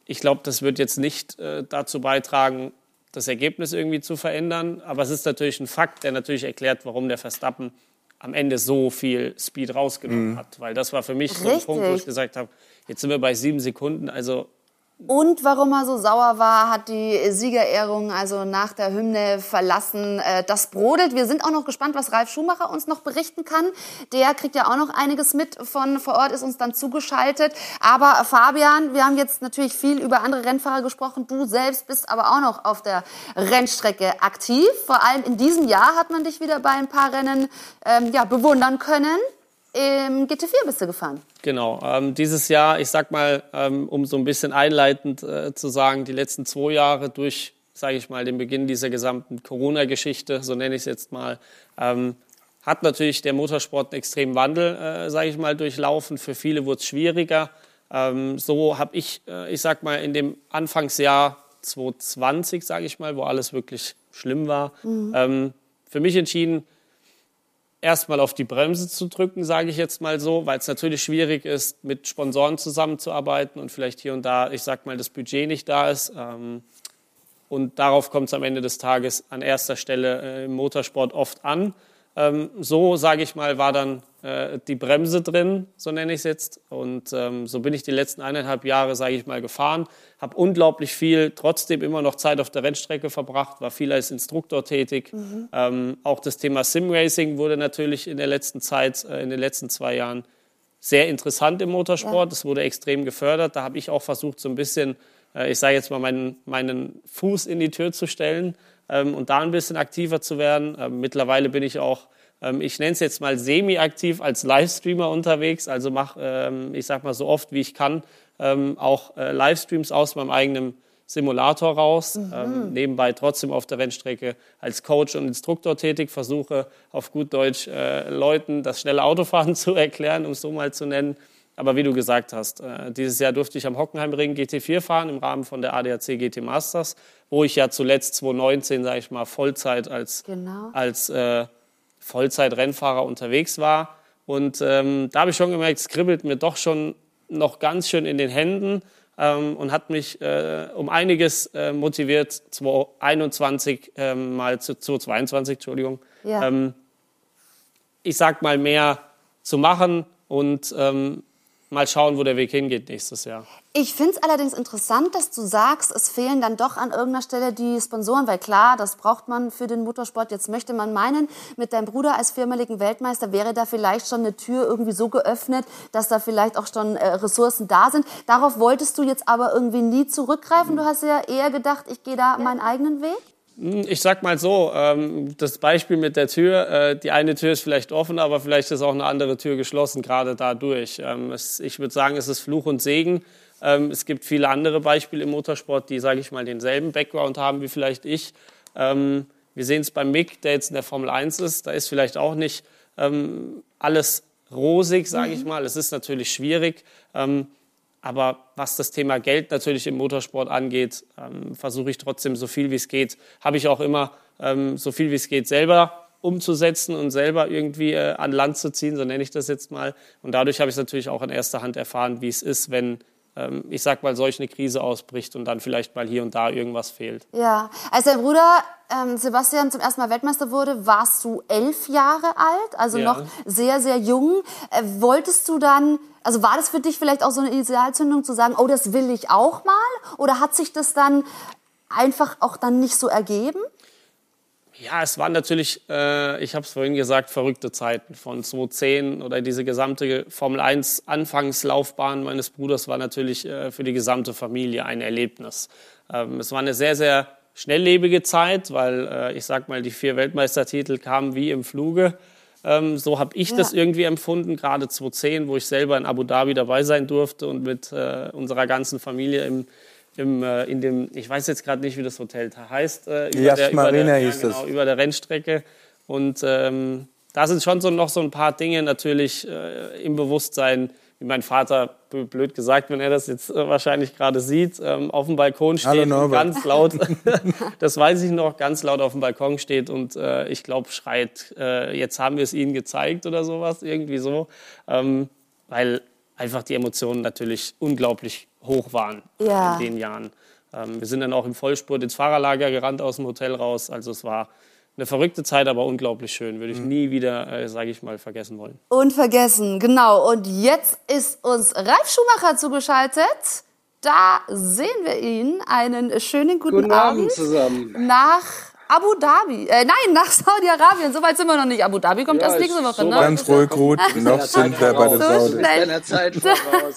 Ich glaube, das wird jetzt nicht äh, dazu beitragen, das Ergebnis irgendwie zu verändern. Aber es ist natürlich ein Fakt, der natürlich erklärt, warum der Verstappen am Ende so viel Speed rausgenommen Mhm. hat. Weil das war für mich so ein Richtig. Punkt, wo ich gesagt habe, jetzt sind wir bei sieben Sekunden, also Und warum er so sauer war, hat die Siegerehrung also nach der Hymne verlassen. Äh, Das brodelt. Wir sind auch noch gespannt, was Ralf Schumacher uns noch berichten kann. Der kriegt ja auch noch einiges mit von vor Ort, ist uns dann zugeschaltet. Aber Fabian, wir haben jetzt natürlich viel über andere Rennfahrer gesprochen. Du selbst bist aber auch noch auf der Rennstrecke aktiv. Vor allem in diesem Jahr hat man dich wieder bei ein paar Rennen ähm, ja, bewundern können. Im GT4 bist du gefahren. Genau, ähm, dieses Jahr, ich sag mal, ähm, um so ein bisschen einleitend äh, zu sagen, die letzten zwei Jahre durch, sage ich mal, den Beginn dieser gesamten Corona-Geschichte, so nenne ich es jetzt mal, ähm, hat natürlich der Motorsport einen extremen Wandel, äh, sage ich mal, durchlaufen. Für viele wurde es schwieriger. Ähm, so habe ich, äh, ich sag mal, in dem Anfangsjahr 2020, sage ich mal, wo alles wirklich schlimm war, ähm, für mich entschieden, erstmal auf die Bremse zu drücken, sage ich jetzt mal so, weil es natürlich schwierig ist, mit Sponsoren zusammenzuarbeiten und vielleicht hier und da, ich sag mal, das Budget nicht da ist. Ähm, und darauf kommt es am Ende des Tages an erster Stelle äh, im Motorsport oft an. Ähm, so, sage ich mal, war dann äh, die Bremse drin, so nenne ich es jetzt. Und ähm, so bin ich die letzten eineinhalb Jahre, sage ich mal, gefahren. Habe unglaublich viel, trotzdem immer noch Zeit auf der Rennstrecke verbracht, war viel als Instruktor tätig. Ähm, auch das Thema Simracing wurde natürlich in der letzten Zeit, äh, in den letzten zwei Jahren sehr interessant im Motorsport. Das wurde extrem gefördert. Da habe ich auch versucht, so ein bisschen, äh, ich sage jetzt mal, meinen, meinen Fuß in die Tür zu stellen ähm, und da ein bisschen aktiver zu werden. Ähm, mittlerweile bin ich auch, ich nenne es jetzt mal semi-aktiv als Livestreamer unterwegs. Also mache, ähm, ich sage mal, so oft wie ich kann, ähm, auch äh, Livestreams aus meinem eigenen Simulator raus, ähm, nebenbei trotzdem auf der Rennstrecke als Coach und Instruktor tätig, versuche auf gut Deutsch äh, Leuten das schnelle Autofahren zu erklären, um es so mal zu nennen. Aber wie du gesagt hast, äh, dieses Jahr durfte ich am Hockenheimring GT4 fahren im Rahmen von der ADAC GT Masters, wo ich ja zuletzt 2019, sage ich mal, Vollzeit als, Genau. als äh, Vollzeit-Rennfahrer unterwegs war. Und ähm, da habe ich schon gemerkt, es kribbelt mir doch schon noch ganz schön in den Händen ähm, und hat mich äh, um einiges äh, motiviert, 2021 ähm, mal zu 2022, Entschuldigung, Ja. ähm, ich sag mal mehr zu machen und ähm, mal schauen, wo der Weg hingeht nächstes Jahr. Ich finde es allerdings interessant, dass du sagst, es fehlen dann doch an irgendeiner Stelle die Sponsoren, weil klar, das braucht man für den Motorsport. Jetzt möchte man meinen, mit deinem Bruder als viermaligen Weltmeister wäre da vielleicht schon eine Tür irgendwie so geöffnet, dass da vielleicht auch schon äh, Ressourcen da sind. Darauf wolltest du jetzt aber irgendwie nie zurückgreifen. Du hast ja eher gedacht, ich gehe da meinen eigenen Weg. Ich sag mal so, ähm, das Beispiel mit der Tür, äh, die eine Tür ist vielleicht offen, aber vielleicht ist auch eine andere Tür geschlossen, gerade dadurch. Ähm, ich würde sagen, es ist Fluch und Segen. Ähm, es gibt viele andere Beispiele im Motorsport, die, sage ich mal, denselben Background haben wie vielleicht ich. Wir sehen es beim Mick, der jetzt in der Formel 1 ist. Da ist vielleicht auch nicht alles rosig, sage ich mal. Es ist natürlich schwierig. Aber was das Thema Geld natürlich im Motorsport angeht, ähm, versuche ich trotzdem so viel wie es geht, habe ich auch immer ähm, so viel wie es geht selber umzusetzen und selber irgendwie äh, an Land zu ziehen, so nenne ich das jetzt mal. Und dadurch habe ich natürlich auch in erster Hand erfahren, wie es ist, wenn, ich sag mal, solch eine Krise ausbricht und dann vielleicht mal hier und da irgendwas fehlt. Ja, als dein Bruder ähm, Sebastian zum ersten Mal Weltmeister wurde, warst du elf Jahre alt, also Ja. noch sehr, sehr jung. Äh, wolltest du dann, also war das für dich vielleicht auch so eine Initialzündung zu sagen, oh, das will ich auch mal? Oder hat sich das dann einfach auch dann nicht so ergeben? Ja, es waren natürlich, äh, ich habe es vorhin gesagt, verrückte Zeiten von 2010 oder diese gesamte Formel 1 Anfangslaufbahn meines Bruders war natürlich äh, für die gesamte Familie ein Erlebnis. Ähm, es war eine sehr, sehr schnelllebige Zeit, weil äh, ich sag mal, die vier Weltmeistertitel kamen wie im Fluge. Ähm, so habe ich das irgendwie empfunden, gerade 2010, wo ich selber in Abu Dhabi dabei sein durfte und mit äh, unserer ganzen Familie im, im, äh, in dem, ich weiß jetzt gerade nicht, wie das Hotel heißt, äh, über, Yas der, über, der, ja, genau, über der Rennstrecke. Und ähm, da sind schon so noch so ein paar Dinge natürlich äh, im Bewusstsein, wie mein Vater, blöd gesagt, wenn er das jetzt äh, wahrscheinlich gerade sieht, ähm, auf dem Balkon steht und ganz laut, das weiß ich noch, ganz laut auf dem Balkon steht und äh, ich glaube schreit, äh, jetzt haben wir es ihnen gezeigt oder sowas, irgendwie so. Ähm, weil einfach die Emotionen natürlich unglaublich hoch waren Ja. in den Jahren. Ähm, wir sind dann auch im Vollspurt ins Fahrerlager gerannt aus dem Hotel raus. Also es war eine verrückte Zeit, aber unglaublich schön. Würde ich mhm. nie wieder, äh, sage ich mal, vergessen wollen. Unvergessen, genau. Und jetzt ist uns Ralf Schumacher zugeschaltet. Da sehen wir ihn. Einen schönen guten, guten Abend, Abend zusammen. Nach Abu Dhabi. Äh, nein, nach Saudi-Arabien. So weit sind wir noch nicht. Abu Dhabi kommt ja, erst nächste Woche. So ne? Ganz ruhig, gut. noch sind wir bei der so Saudi. Zeit voraus.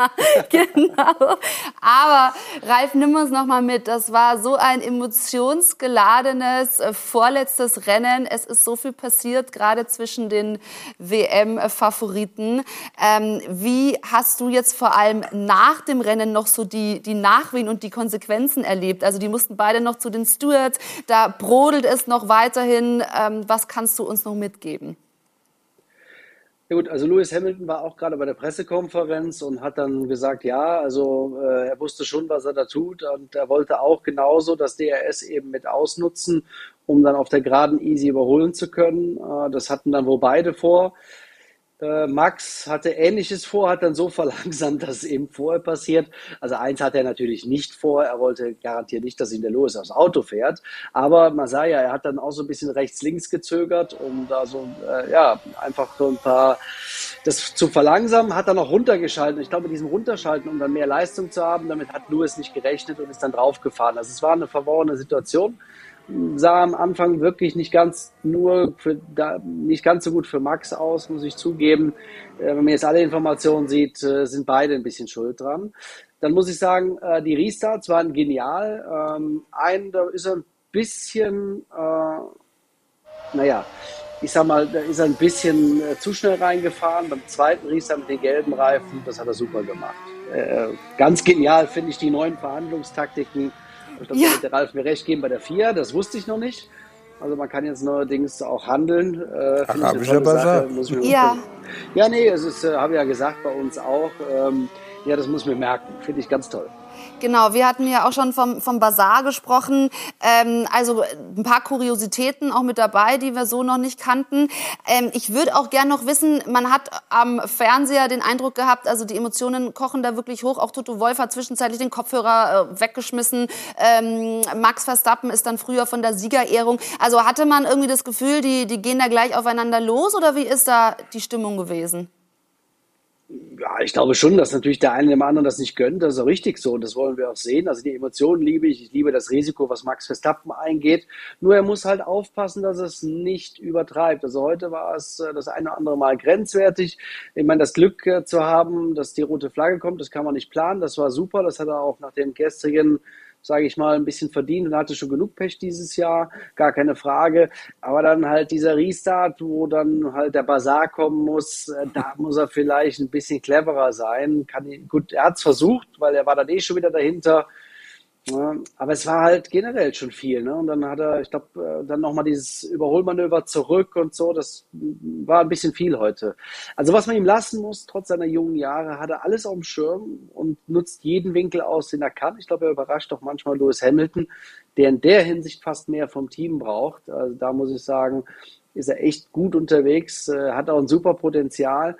genau. Aber Ralf, nimm uns noch mal mit. Das war so ein emotionsgeladenes äh, vorletztes Rennen. Es ist so viel passiert, gerade zwischen den WM-Favoriten. Ähm, wie hast du jetzt vor allem nach dem Rennen noch so die, die Nachwehen und die Konsequenzen erlebt? Also die mussten beide noch zu den Stewards. Da brodelt es noch weiterhin. Ähm, was kannst du uns noch mitgeben? Ja gut, also Lewis Hamilton war auch gerade bei der Pressekonferenz und hat dann gesagt, ja, also äh, er wusste schon, was er da tut und er wollte auch genauso das DRS eben mit ausnutzen, um dann auf der Geraden easy überholen zu können. Äh, das hatten dann wohl beide vor. Äh, Max hatte Ähnliches vor, hat dann so verlangsamt, dass es eben vorher passiert. Also eins hat er natürlich nicht vor. Er wollte garantiert nicht, dass ihn der Lewis aufs Auto fährt. Aber man sah ja, er hat dann auch so ein bisschen rechts-links gezögert, um da so, äh, ja, einfach so ein paar, das zu verlangsamen, hat dann auch runtergeschalten. Ich glaube, mit diesem Runterschalten, um dann mehr Leistung zu haben, damit hat Lewis nicht gerechnet und ist dann draufgefahren. Also es war eine verworrene Situation sah am Anfang wirklich nicht ganz nur für, da, nicht ganz so gut für Max aus, muss ich zugeben. Äh, wenn man jetzt alle Informationen sieht, äh, sind beide ein bisschen schuld dran. Dann muss ich sagen, äh, die Restarts waren genial. Ähm, ein, da ist er ein bisschen, äh, naja, ich sag mal, da ist er ein bisschen äh, zu schnell reingefahren. Beim zweiten Restart mit den gelben Reifen, das hat er super gemacht. Äh, ganz genial finde ich die neuen Verhandlungstaktiken ich glaube, ja. der Ralf mir recht geben bei der FIA, das wusste ich noch nicht. Also man kann jetzt neuerdings auch handeln. Äh, Arabischer Bazar. Ja. Ja, nee, es ist, äh, habe ich ja gesagt, bei uns auch. Ähm, ja, das muss ich mir merken. Finde ich ganz toll. Genau, wir hatten ja auch schon vom, vom Bazar gesprochen. Ähm, also ein paar Kuriositäten auch mit dabei, die wir so noch nicht kannten. Ähm, ich würde auch gern noch wissen, man hat am Fernseher den Eindruck gehabt, also die Emotionen kochen da wirklich hoch. Auch Toto Wolf hat zwischenzeitlich den Kopfhörer äh, weggeschmissen. Ähm, Max Verstappen ist dann früher von der Siegerehrung. Also hatte man irgendwie das Gefühl, die, die gehen da gleich aufeinander los oder wie ist da die Stimmung gewesen? Ja, ich glaube schon, dass natürlich der eine dem anderen das nicht gönnt. Das ist auch richtig so und das wollen wir auch sehen. Also die Emotionen liebe ich. Ich liebe das Risiko, was Max Verstappen eingeht. Nur er muss halt aufpassen, dass es nicht übertreibt. Also heute war es äh, das eine oder andere Mal grenzwertig. Ich meine, das Glück äh, zu haben, dass die rote Flagge kommt, das kann man nicht planen. Das war super. Das hat er auch nach dem gestrigen sage ich mal, ein bisschen verdient und hatte schon genug Pech dieses Jahr, gar keine Frage. Aber dann halt dieser Restart, wo dann halt der Bazar kommen muss, äh, da muss er vielleicht ein bisschen cleverer sein. Kann, gut, er hat es versucht, weil er war dann eh schon wieder dahinter. Ja, aber es war halt generell schon viel. Ne? Und dann hat er, ich glaube, äh, dann nochmal dieses Überholmanöver zurück und so. Das war ein bisschen viel heute. Also was man ihm lassen muss, trotz seiner jungen Jahre, hat er alles auf dem Schirm und nutzt jeden Winkel aus, den er kann. Ich glaube, er überrascht auch manchmal Lewis Hamilton, der in der Hinsicht fast mehr vom Team braucht. Also da muss ich sagen, ist er echt gut unterwegs, äh, hat auch ein super Potenzial.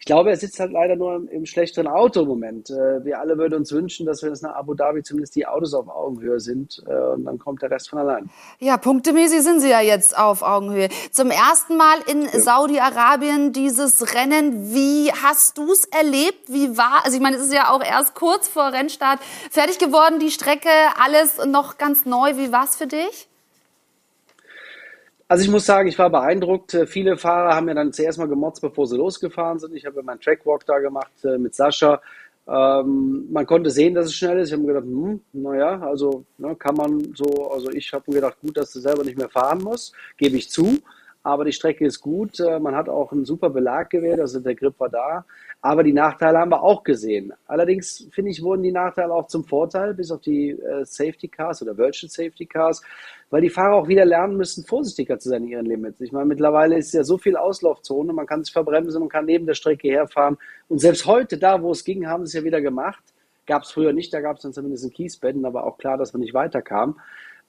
Ich glaube, er sitzt halt leider nur im, im schlechteren Auto im Moment. Äh, wir alle würden uns wünschen, dass wir jetzt nach Abu Dhabi zumindest die Autos auf Augenhöhe sind äh, und dann kommt der Rest von allein. Ja, punktemäßig sind sie ja jetzt auf Augenhöhe. Zum ersten Mal in ja. Saudi-Arabien dieses Rennen. Wie hast du es erlebt? Wie war, also ich meine, es ist ja auch erst kurz vor Rennstart fertig geworden, die Strecke, alles noch ganz neu. Wie war es für dich? Also ich muss sagen, ich war beeindruckt. Äh, viele Fahrer haben ja dann zuerst mal gemotzt, bevor sie losgefahren sind. Ich habe meinen Trackwalk da gemacht äh, mit Sascha. Ähm, man konnte sehen, dass es schnell ist. Ich habe mir gedacht, hm, naja, also ne, kann man so, also ich habe mir gedacht, gut, dass du selber nicht mehr fahren musst, gebe ich zu. Aber die Strecke ist gut. Äh, man hat auch einen super Belag gewählt, also der Grip war da. Aber die Nachteile haben wir auch gesehen. Allerdings finde ich, wurden die Nachteile auch zum Vorteil, bis auf die äh, Safety Cars oder Virtual Safety Cars, weil die Fahrer auch wieder lernen müssen, vorsichtiger zu sein in ihren Limits. Ich meine, mittlerweile ist ja so viel Auslaufzone, man kann sich verbremsen, man kann neben der Strecke herfahren. Und selbst heute, da wo es ging, haben sie es ja wieder gemacht. Gab es früher nicht, da gab es dann zumindest ein Kiesbetten, aber auch klar, dass man nicht weiterkam.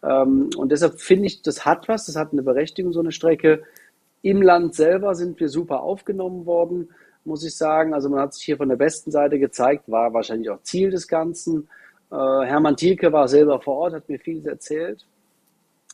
Ähm, und deshalb finde ich, das hat was, das hat eine Berechtigung, so eine Strecke. Im Land selber sind wir super aufgenommen worden muss ich sagen. Also man hat sich hier von der besten Seite gezeigt, war wahrscheinlich auch Ziel des Ganzen. Äh, Hermann Thielke war selber vor Ort, hat mir vieles erzählt.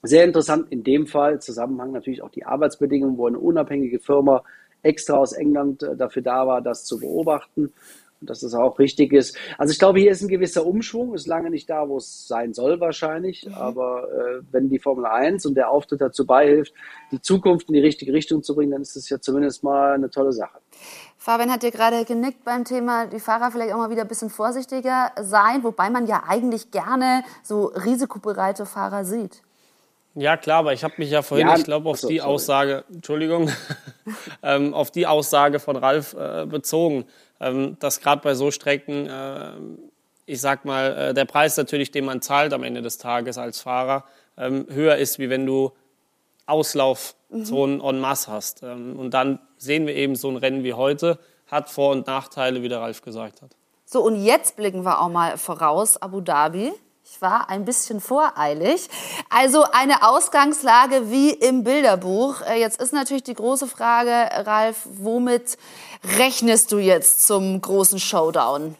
Sehr interessant in dem Fall, Zusammenhang natürlich auch die Arbeitsbedingungen, wo eine unabhängige Firma extra aus England äh, dafür da war, das zu beobachten dass das auch richtig ist. Also ich glaube, hier ist ein gewisser Umschwung, ist lange nicht da, wo es sein soll wahrscheinlich, mhm. aber äh, wenn die Formel 1 und der Auftritt dazu beihilft, die Zukunft in die richtige Richtung zu bringen, dann ist das ja zumindest mal eine tolle Sache. Fabian hat dir gerade genickt beim Thema, die Fahrer vielleicht auch mal wieder ein bisschen vorsichtiger sein, wobei man ja eigentlich gerne so risikobereite Fahrer sieht. Ja, klar, aber ich habe mich ja vorhin, ja, ich glaube, auf achso, die sorry. Aussage, Entschuldigung, ähm, auf die Aussage von Ralf äh, bezogen, ähm, dass gerade bei so Strecken, äh, ich sag mal, äh, der Preis natürlich, den man zahlt am Ende des Tages als Fahrer, ähm, höher ist, wie wenn du Auslaufzonen mhm. en masse hast. Ähm, und dann sehen wir eben so ein Rennen wie heute, hat Vor- und Nachteile, wie der Ralf gesagt hat. So, und jetzt blicken wir auch mal voraus, Abu Dhabi. Ich war ein bisschen voreilig. Also eine Ausgangslage wie im Bilderbuch. Äh, jetzt ist natürlich die große Frage, Ralf, womit rechnest du jetzt zum großen Showdown?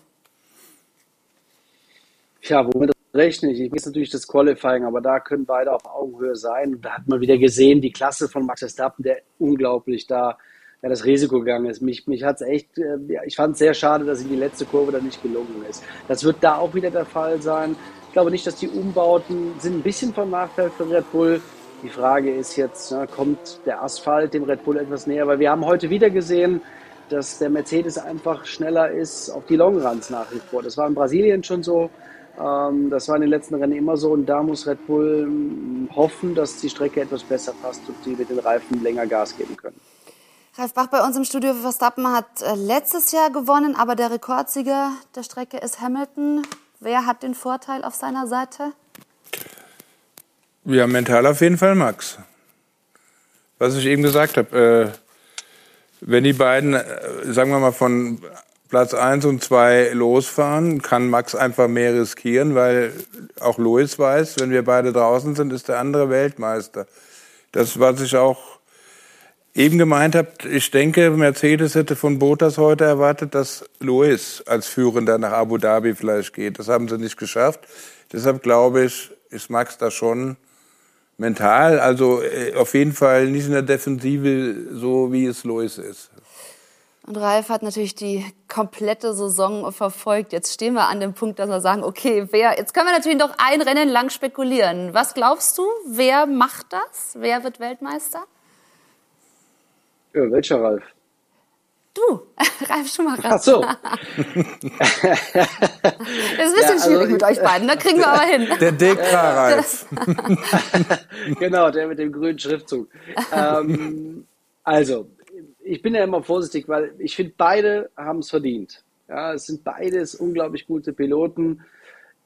Ja, womit rechne ich? Ich weiß natürlich das Qualifying, aber da können beide auf Augenhöhe sein. Und da hat man wieder gesehen, die Klasse von Max Verstappen, der unglaublich da ja, das Risiko gegangen ist. Mich, mich es echt, äh, ich fand es sehr schade, dass ihm die letzte Kurve da nicht gelungen ist. Das wird da auch wieder der Fall sein. Ich glaube nicht, dass die Umbauten sind ein bisschen von Nachteil für Red Bull. Die Frage ist jetzt, kommt der Asphalt dem Red Bull etwas näher? Weil wir haben heute wieder gesehen, dass der Mercedes einfach schneller ist auf die Longruns nach wie vor. Das war in Brasilien schon so. Ähm, das war in den letzten Rennen immer so. Und da muss Red Bull hm, hoffen, dass die Strecke etwas besser passt und die mit den Reifen länger Gas geben können. Ralf Bach bei uns im Studio Verstappen hat äh, letztes Jahr gewonnen, aber der Rekordsieger der Strecke ist Hamilton. Wer hat den Vorteil auf seiner Seite? Ja, mental auf jeden Fall Max. Was ich eben gesagt habe, äh, wenn die beiden, äh, sagen wir mal, von Platz 1 und 2 losfahren, kann Max einfach mehr riskieren, weil auch Louis weiß, wenn wir beide draußen sind, ist der andere Weltmeister. Das, was ich auch eben gemeint habt, ich denke, Mercedes hätte von Bottas heute erwartet, dass Lewis als Führender nach Abu Dhabi vielleicht geht. Das haben sie nicht geschafft. Deshalb glaube ich, ist Max da schon mental, also äh, auf jeden Fall nicht in der Defensive so, wie es Lewis ist. Und Ralf hat natürlich die komplette Saison verfolgt. Jetzt stehen wir an dem Punkt, dass wir sagen, okay, wer, jetzt können wir natürlich noch ein Rennen lang spekulieren. Was glaubst du? Wer macht das? Wer wird Weltmeister? Ja, welcher Ralf? Du, Ralf Schumacher. Ach so. das ist ein bisschen ja, also, schwierig mit euch beiden, da kriegen wir aber hin. Der DK-Ralf. genau, der mit dem grünen Schriftzug. Ähm, also, ich bin ja immer vorsichtig, weil ich finde, beide haben es verdient. Ja, es sind beides unglaublich gute Piloten.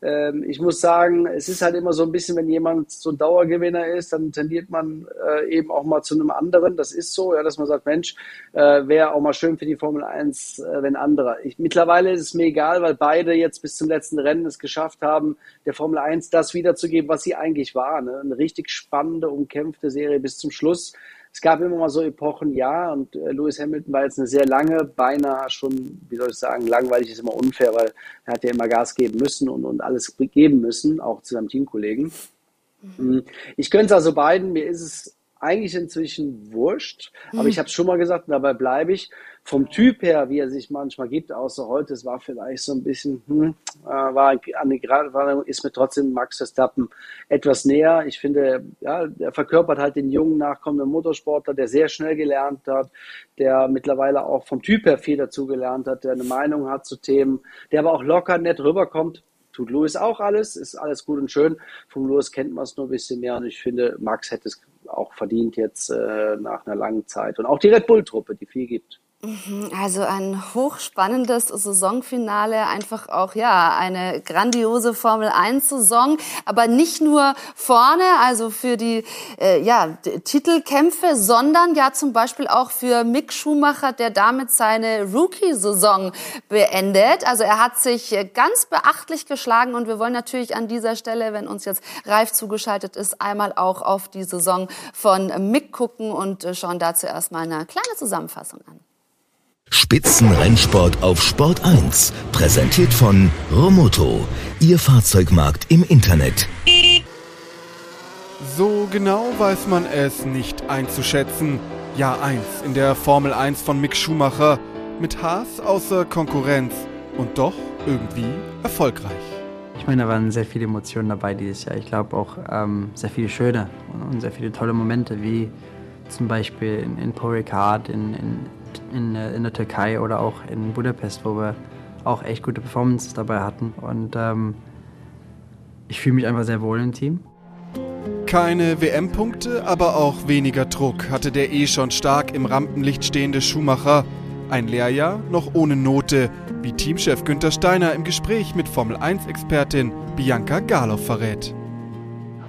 Ähm, ich muss sagen, es ist halt immer so ein bisschen, wenn jemand so ein Dauergewinner ist, dann tendiert man äh, eben auch mal zu einem anderen. Das ist so, ja, dass man sagt, Mensch, äh, wäre auch mal schön für die Formel 1, äh, wenn anderer. Ich, mittlerweile ist es mir egal, weil beide jetzt bis zum letzten Rennen es geschafft haben, der Formel 1 das wiederzugeben, was sie eigentlich war. Ne? Eine richtig spannende, umkämpfte Serie bis zum Schluss. Es gab immer mal so Epochen, ja, und äh, Lewis Hamilton war jetzt eine sehr lange, beinahe schon, wie soll ich sagen, langweilig ist immer unfair, weil er hat ja immer Gas geben müssen und, und alles geben müssen, auch zu seinem Teamkollegen. Mhm. Ich könnte es also beiden, mir ist es eigentlich inzwischen wurscht, aber ich mhm. habe es schon mal gesagt dabei bleibe ich vom Typ her, wie er sich manchmal gibt, außer heute, es war vielleicht so ein bisschen, hm, äh, war, an die, war, ist mir trotzdem Max Verstappen etwas näher. Ich finde, ja, er verkörpert halt den jungen, nachkommenden Motorsportler, der sehr schnell gelernt hat, der mittlerweile auch vom Typ her viel dazu gelernt hat, der eine Meinung hat zu Themen, der aber auch locker nett rüberkommt. Tut Louis auch alles, ist alles gut und schön. Vom Louis kennt man es nur ein bisschen mehr und ich finde, Max hätte es auch verdient jetzt äh, nach einer langen Zeit. Und auch die Red Bull-Truppe, die viel gibt. Mhm, also ein hochspannendes Saisonfinale, einfach auch ja eine grandiose Formel 1 Saison, aber nicht nur vorne, also für die äh, ja Titelkämpfe, sondern ja zum Beispiel auch für Mick Schumacher, der damit seine Rookie-Saison beendet. Also er hat sich ganz beachtlich geschlagen und wir wollen natürlich an dieser Stelle, wenn uns jetzt Ralf zugeschaltet ist, einmal auch auf die Saison von Mick gucken und äh, schauen dazu erstmal eine kleine Zusammenfassung an. Spitzenrennsport auf Sport 1. Präsentiert von Romoto. Ihr Fahrzeugmarkt im Internet. So genau weiß man es nicht einzuschätzen. Jahr 1 in der Formel 1 von Mick Schumacher mit Haas außer Konkurrenz und doch irgendwie erfolgreich. Ich meine, da waren sehr viele Emotionen dabei dieses Jahr. Ich glaube auch ähm, sehr viele schöne und sehr viele tolle Momente, wie zum Beispiel in, in Paul Ricard, in, in, in, äh, in, der Türkei oder auch in Budapest, wo wir auch echt gute Performances dabei hatten. Und ähm, ich fühle mich einfach sehr wohl im Team. Keine WM-Punkte, aber auch weniger Druck hatte der eh schon stark im Rampenlicht stehende Schumacher. Ein Lehrjahr noch ohne Note, wie Teamchef Günther Steiner im Gespräch mit Formel-1-Expertin Bianca Garlow verrät.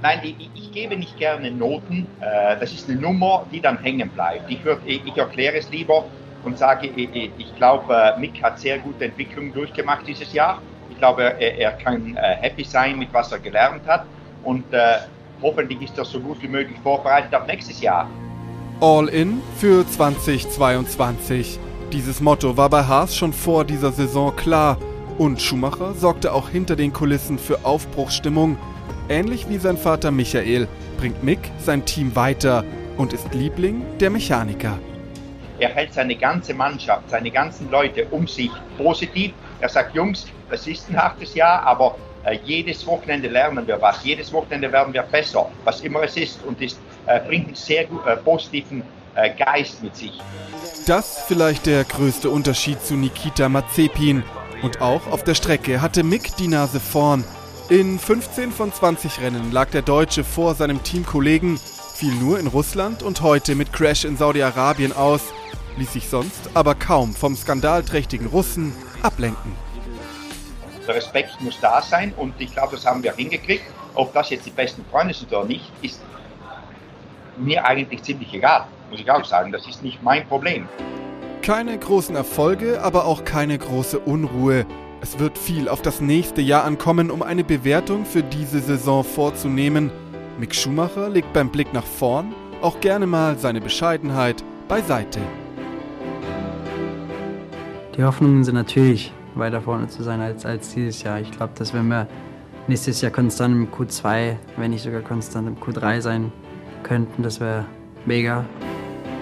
Nein, ich, ich, gebe nicht gerne Noten. Äh, das ist eine Nummer, die dann hängen bleibt. Ich, ich, erkläre es lieber und sage, ich, ich glaube, äh, Mick hat sehr gute Entwicklungen durchgemacht dieses Jahr. Ich glaube, er, er kann äh, happy sein mit was er gelernt hat und hoffentlich ist er so gut wie möglich vorbereitet auf nächstes Jahr. All in für 2022. Dieses Motto war bei Haas schon vor dieser Saison klar und Schumacher sorgte auch hinter den Kulissen für Aufbruchsstimmung. Ähnlich wie sein Vater Michael bringt Mick sein Team weiter und ist Liebling der Mechaniker. Er hält seine ganze Mannschaft, seine ganzen Leute um sich positiv. Er sagt, Jungs, das ist ein hartes Jahr, aber äh, jedes Wochenende lernen wir was, jedes Wochenende werden wir besser, was immer es ist und es äh, bringt einen sehr äh, positiven äh, Geist mit sich. Das vielleicht der größte Unterschied zu Nikita Mazepin. Und auch auf der Strecke hatte Mick die Nase vorn. In 15 von 20 Rennen lag der Deutsche vor seinem Teamkollegen, fiel nur in Russland und heute mit Crash in Saudi-Arabien aus, ließ sich sonst aber kaum vom skandalträchtigen Russen ablenken. Der Respekt muss da sein und ich glaube, das haben wir hingekriegt. Ob das jetzt die besten Freunde sind oder nicht, ist mir eigentlich ziemlich egal, muss ich auch sagen. Das ist nicht mein Problem. Keine großen Erfolge, aber auch keine große Unruhe. Es wird viel auf das nächste Jahr ankommen, um eine Bewertung für diese Saison vorzunehmen. Mick Schumacher legt beim Blick nach vorn auch gerne mal seine Bescheidenheit beiseite. Die Hoffnungen sind natürlich weiter vorne zu sein als, als dieses Jahr. Ich glaube, dass wenn wir nächstes Jahr konstant im Q2, wenn nicht sogar konstant im Q3 sein könnten, das wäre mega.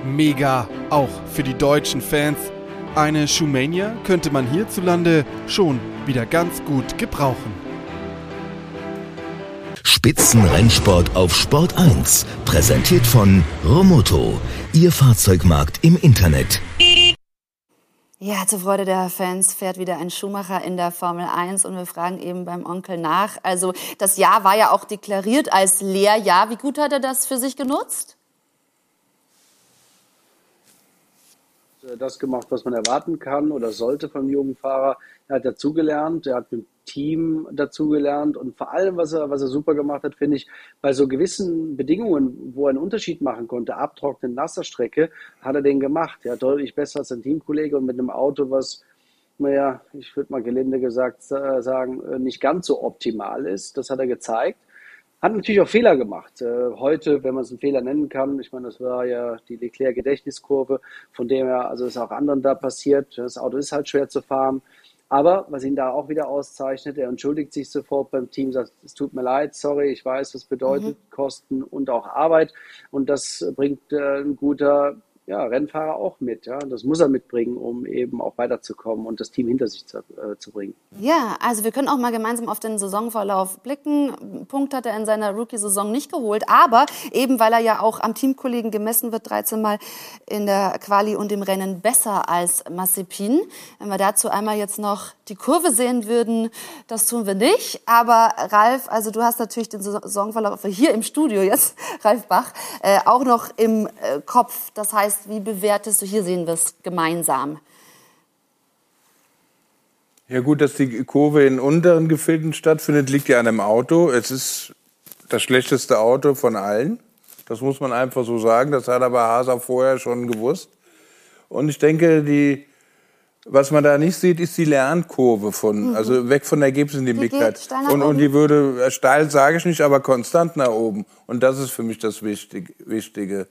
Mega, auch für die deutschen Fans. Eine Schumania könnte man hierzulande schon wieder ganz gut gebrauchen. Spitzenrennsport auf Sport 1, präsentiert von Romoto, Ihr Fahrzeugmarkt im Internet. Ja, zur Freude der Fans fährt wieder ein Schumacher in der Formel 1 und wir fragen eben beim Onkel nach. Also das Jahr war ja auch deklariert als Lehrjahr. Wie gut hat er das für sich genutzt? Das gemacht, was man erwarten kann oder sollte vom jungen Fahrer. Er hat dazugelernt, er hat mit Team dazugelernt und vor allem, was er, was er super gemacht hat, finde ich, bei so gewissen Bedingungen, wo er einen Unterschied machen konnte, abtrocknen, nasser Strecke, hat er den gemacht. Ja, deutlich besser als sein Teamkollege und mit einem Auto, was, naja, ich würde mal gelinde gesagt sagen, nicht ganz so optimal ist. Das hat er gezeigt. Hat natürlich auch Fehler gemacht. Äh, heute, wenn man es einen Fehler nennen kann, ich meine, das war ja die Leclerc-Gedächtniskurve, von dem her, also ist auch anderen da passiert. Das Auto ist halt schwer zu fahren. Aber was ihn da auch wieder auszeichnet, er entschuldigt sich sofort beim Team, sagt, es tut mir leid, sorry, ich weiß, was bedeutet mhm. Kosten und auch Arbeit. Und das bringt äh, ein guter ja, Rennfahrer auch mit. Ja? Das muss er mitbringen, um eben auch weiterzukommen und das Team hinter sich zu, äh, zu bringen. Ja, also wir können auch mal gemeinsam auf den Saisonverlauf blicken. Punkt hat er in seiner Rookie-Saison nicht geholt, aber eben weil er ja auch am Teamkollegen gemessen wird, 13 Mal in der Quali und im Rennen besser als Massepin. Wenn wir dazu einmal jetzt noch die Kurve sehen würden, das tun wir nicht. Aber Ralf, also du hast natürlich den Saisonverlauf hier im Studio jetzt, Ralf Bach, äh, auch noch im äh, Kopf. Das heißt, wie bewertest du, hier sehen wir es gemeinsam. Ja gut, dass die Kurve in unteren Gefilden stattfindet, liegt ja an dem Auto. Es ist das schlechteste Auto von allen. Das muss man einfach so sagen. Das hat aber Hasa vorher schon gewusst. Und ich denke, die, was man da nicht sieht, ist die Lernkurve von, mhm. also weg von Ergebnissen, die, die Mick hat. Und, und die würde, steil sage ich nicht, aber konstant nach oben. Und das ist für mich das Wichtige.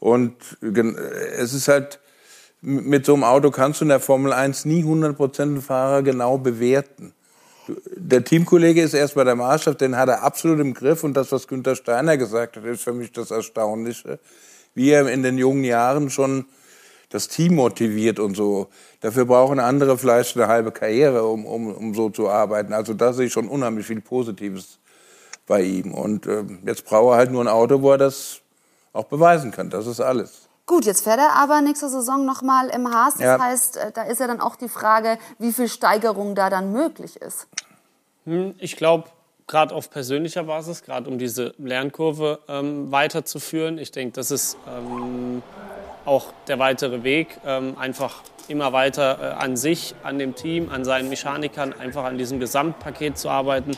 Und es ist halt, mit so einem Auto kannst du in der Formel 1 nie 100% Fahrer genau bewerten. Der Teamkollege ist erstmal der Maßstab, den hat er absolut im Griff. Und das, was Günther Steiner gesagt hat, ist für mich das Erstaunliche. Wie er in den jungen Jahren schon das Team motiviert und so. Dafür brauchen andere vielleicht eine halbe Karriere, um, um, um so zu arbeiten. Also da sehe ich schon unheimlich viel Positives bei ihm. Und äh, jetzt braucht er halt nur ein Auto, wo er das auch beweisen kann. Das ist alles. Gut, jetzt fährt er aber nächste Saison nochmal im Haas. Das ja. heißt, äh, da ist ja dann auch die Frage, wie viel Steigerung da dann möglich ist. Hm, ich glaube, gerade auf persönlicher Basis, gerade um diese Lernkurve ähm, weiterzuführen, ich denke, das ist ähm, auch der weitere Weg, ähm, einfach immer weiter äh, an sich, an dem Team, an seinen Mechanikern, einfach an diesem Gesamtpaket zu arbeiten,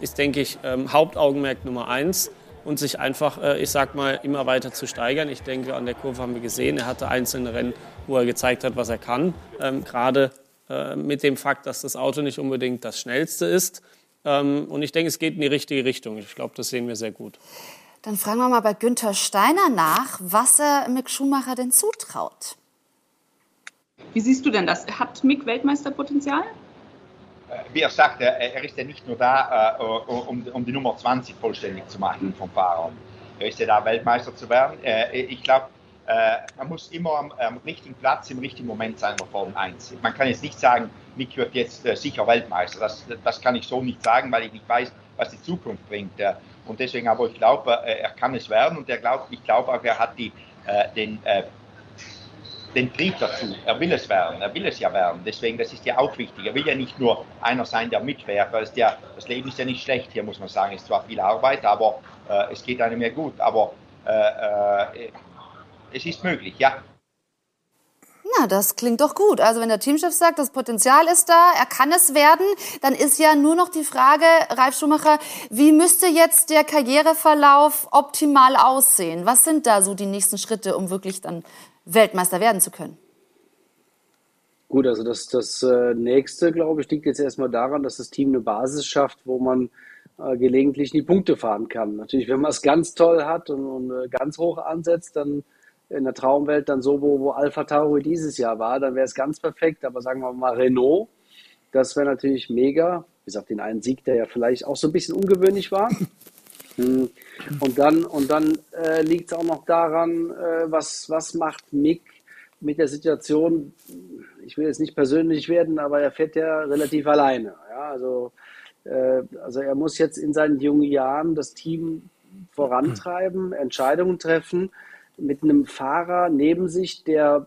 ist, denke ich, ähm, Hauptaugenmerk Nummer eins und sich einfach, äh, ich sag mal, immer weiter zu steigern. Ich denke, an der Kurve haben wir gesehen, er hatte einzelne Rennen, wo er gezeigt hat, was er kann. Ähm, Gerade äh, mit dem Fakt, dass das Auto nicht unbedingt das schnellste ist. Ähm, und ich denke, es geht in die richtige Richtung. Ich glaube, das sehen wir sehr gut. Dann fragen wir mal bei Günther Steiner nach, was er Mick Schumacher denn zutraut. Wie siehst du denn das? Hat Mick Weltmeisterpotenzial? Äh, wie er sagt, er ist ja nicht nur da, äh, um, um die Nummer 20 vollständig zu machen vom Fahrer. Er ist ja da, Weltmeister zu werden. Äh, ich glaube, man muss immer am, am, richtigen Platz im richtigen Moment sein in der Formel 1. Man kann jetzt nicht sagen, Mick wird jetzt sicher Weltmeister. Das, das kann ich so nicht sagen, weil ich nicht weiß, was die Zukunft bringt. Und deswegen aber ich glaube, er kann es werden und er glaubt, ich glaube auch, er hat die, den den Trieb dazu. Er will es werden, er will es ja werden. Deswegen, das ist ja auch wichtig. Er will ja nicht nur einer sein, der mitfährt, weil ja, das Leben ist ja nicht schlecht hier, muss man sagen. Es ist zwar viel Arbeit, aber äh, es geht einem ja gut. Aber äh, äh, es ist möglich, ja. Na, das klingt doch gut. Also wenn der Teamchef sagt, das Potenzial ist da, er kann es werden, dann ist ja nur noch die Frage, Ralf Schumacher, wie müsste jetzt der Karriereverlauf optimal aussehen? Was sind da so die nächsten Schritte, um wirklich dann Weltmeister werden zu können? Gut, also das, das äh, nächste, glaube ich, liegt jetzt erstmal daran, dass das Team eine Basis schafft, wo man äh, gelegentlich in die Punkte fahren kann. Natürlich, wenn man es ganz toll hat und, und äh, ganz hoch ansetzt, dann in der Traumwelt dann so, wo, wo Alpha Tauri dieses Jahr war, dann wäre es ganz perfekt. Aber sagen wir mal Renault, das wäre natürlich mega. Wie gesagt, den einen Sieg, der ja vielleicht auch so ein bisschen ungewöhnlich war. Hm. Und dann, und dann äh, liegt es auch noch daran, äh, was, was macht Mick mit der Situation, ich will jetzt nicht persönlich werden, aber er fährt ja relativ alleine. Ja? Also, äh, also er muss jetzt in seinen jungen Jahren das Team vorantreiben, Entscheidungen treffen mit einem Fahrer neben sich, der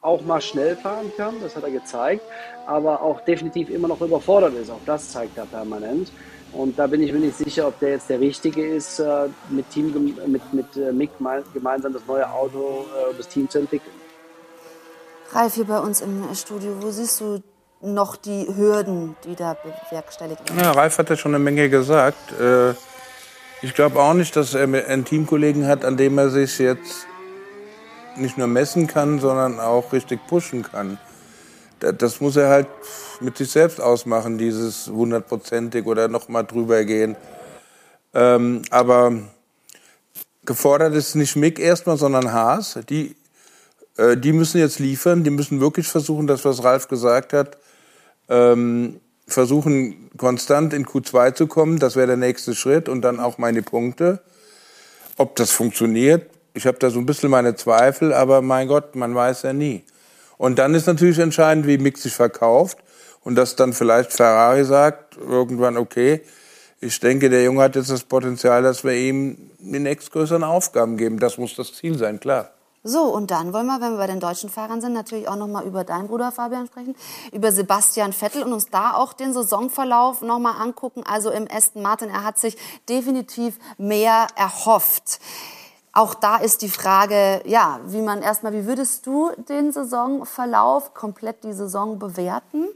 auch mal schnell fahren kann, das hat er gezeigt, aber auch definitiv immer noch überfordert ist. Auch das zeigt er permanent. Und da bin ich mir nicht sicher, ob der jetzt der Richtige ist, äh, mit, Team, mit, mit äh, Mick gemeinsam das neue Auto äh, das Team zu entwickeln. Ralf, hier bei uns im Studio, wo siehst du noch die Hürden, die da bewerkstelligt werden? Ja, Ralf hat ja schon eine Menge gesagt. Ich glaube auch nicht, dass er einen Teamkollegen hat, an dem er sich jetzt nicht nur messen kann, sondern auch richtig pushen kann das muss er halt mit sich selbst ausmachen, dieses hundertprozentig oder noch mal drüber gehen. Ähm, aber gefordert ist nicht Mick erstmal, sondern Haas. Die, äh, die müssen jetzt liefern, die müssen wirklich versuchen, das, was Ralf gesagt hat, ähm, versuchen konstant in Q2 zu kommen. Das wäre der nächste Schritt und dann auch meine Punkte. Ob das funktioniert, ich habe da so ein bisschen meine Zweifel, aber mein Gott, man weiß ja nie. Und dann ist natürlich entscheidend, wie Mick sich verkauft und dass dann vielleicht Ferrari sagt, irgendwann, okay, ich denke, der Junge hat jetzt das Potenzial, dass wir ihm die nächstgrößeren Aufgaben geben. Das muss das Ziel sein, klar. So, und dann wollen wir, wenn wir bei den deutschen Fahrern sind, natürlich auch noch mal über deinen Bruder Fabian sprechen, über Sebastian Vettel und uns da auch den Saisonverlauf noch mal angucken. Also im Aston Martin, er hat sich definitiv mehr erhofft. Auch da ist die Frage, ja, wie man erstmal, wie würdest du den Saisonverlauf, komplett die Saison bewerten?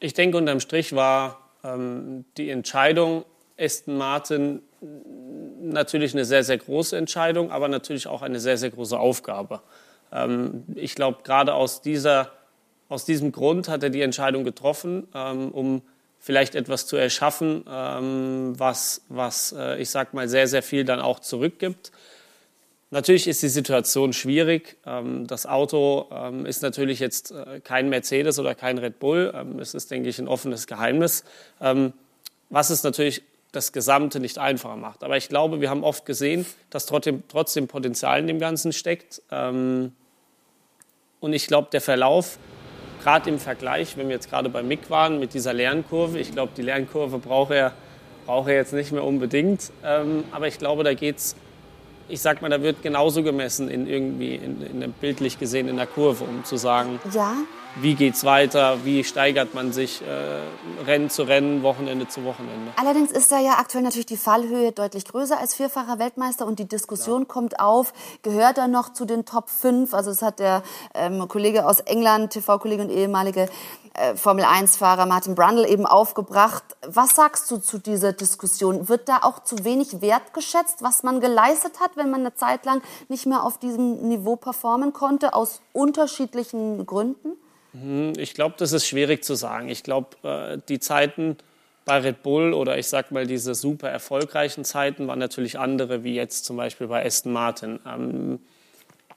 Ich denke, unterm Strich war ähm, die Entscheidung Aston Martin natürlich eine sehr, sehr große Entscheidung, aber natürlich auch eine sehr, sehr große Aufgabe. Ähm, ich glaube, gerade aus, aus diesem Grund hat er die Entscheidung getroffen, ähm, um vielleicht etwas zu erschaffen, ähm, was, was äh, ich sag mal, sehr, sehr viel dann auch zurückgibt. Natürlich ist die Situation schwierig. Ähm, das Auto ähm, ist natürlich jetzt äh, kein Mercedes oder kein Red Bull. Ähm, es ist, denke ich, ein offenes Geheimnis, was es natürlich das Gesamte nicht einfacher macht. Aber ich glaube, wir haben oft gesehen, dass trotzdem, trotzdem Potenzial in dem Ganzen steckt. Und ich glaube, der Verlauf, gerade im Vergleich, wenn wir jetzt gerade bei Mick waren, mit dieser Lernkurve, ich glaube, die Lernkurve braucht er, braucht er jetzt nicht mehr unbedingt. Aber ich glaube, da geht es ich sag mal, da wird genauso gemessen in irgendwie, in, in, bildlich gesehen in der Kurve, um zu sagen, ja. wie geht's weiter, wie steigert man sich äh, Rennen zu Rennen, Wochenende zu Wochenende. Allerdings ist da ja aktuell natürlich die Fallhöhe deutlich größer als vierfacher Weltmeister und die Diskussion ja. kommt auf, gehört er noch zu den Top 5? Also es hat der ähm, Kollege aus England, TV-Kollege und ehemalige Formel-1-Fahrer Martin Brundle eben aufgebracht. Was sagst du zu dieser Diskussion? Wird da auch zu wenig wertgeschätzt, was man geleistet hat, wenn man eine Zeit lang nicht mehr auf diesem Niveau performen konnte, aus unterschiedlichen Gründen? Mhm, ich glaube, das ist schwierig zu sagen. Ich glaube, äh, die Zeiten bei Red Bull oder ich sag mal diese super erfolgreichen Zeiten waren natürlich andere wie jetzt zum Beispiel bei Aston Martin. Ähm,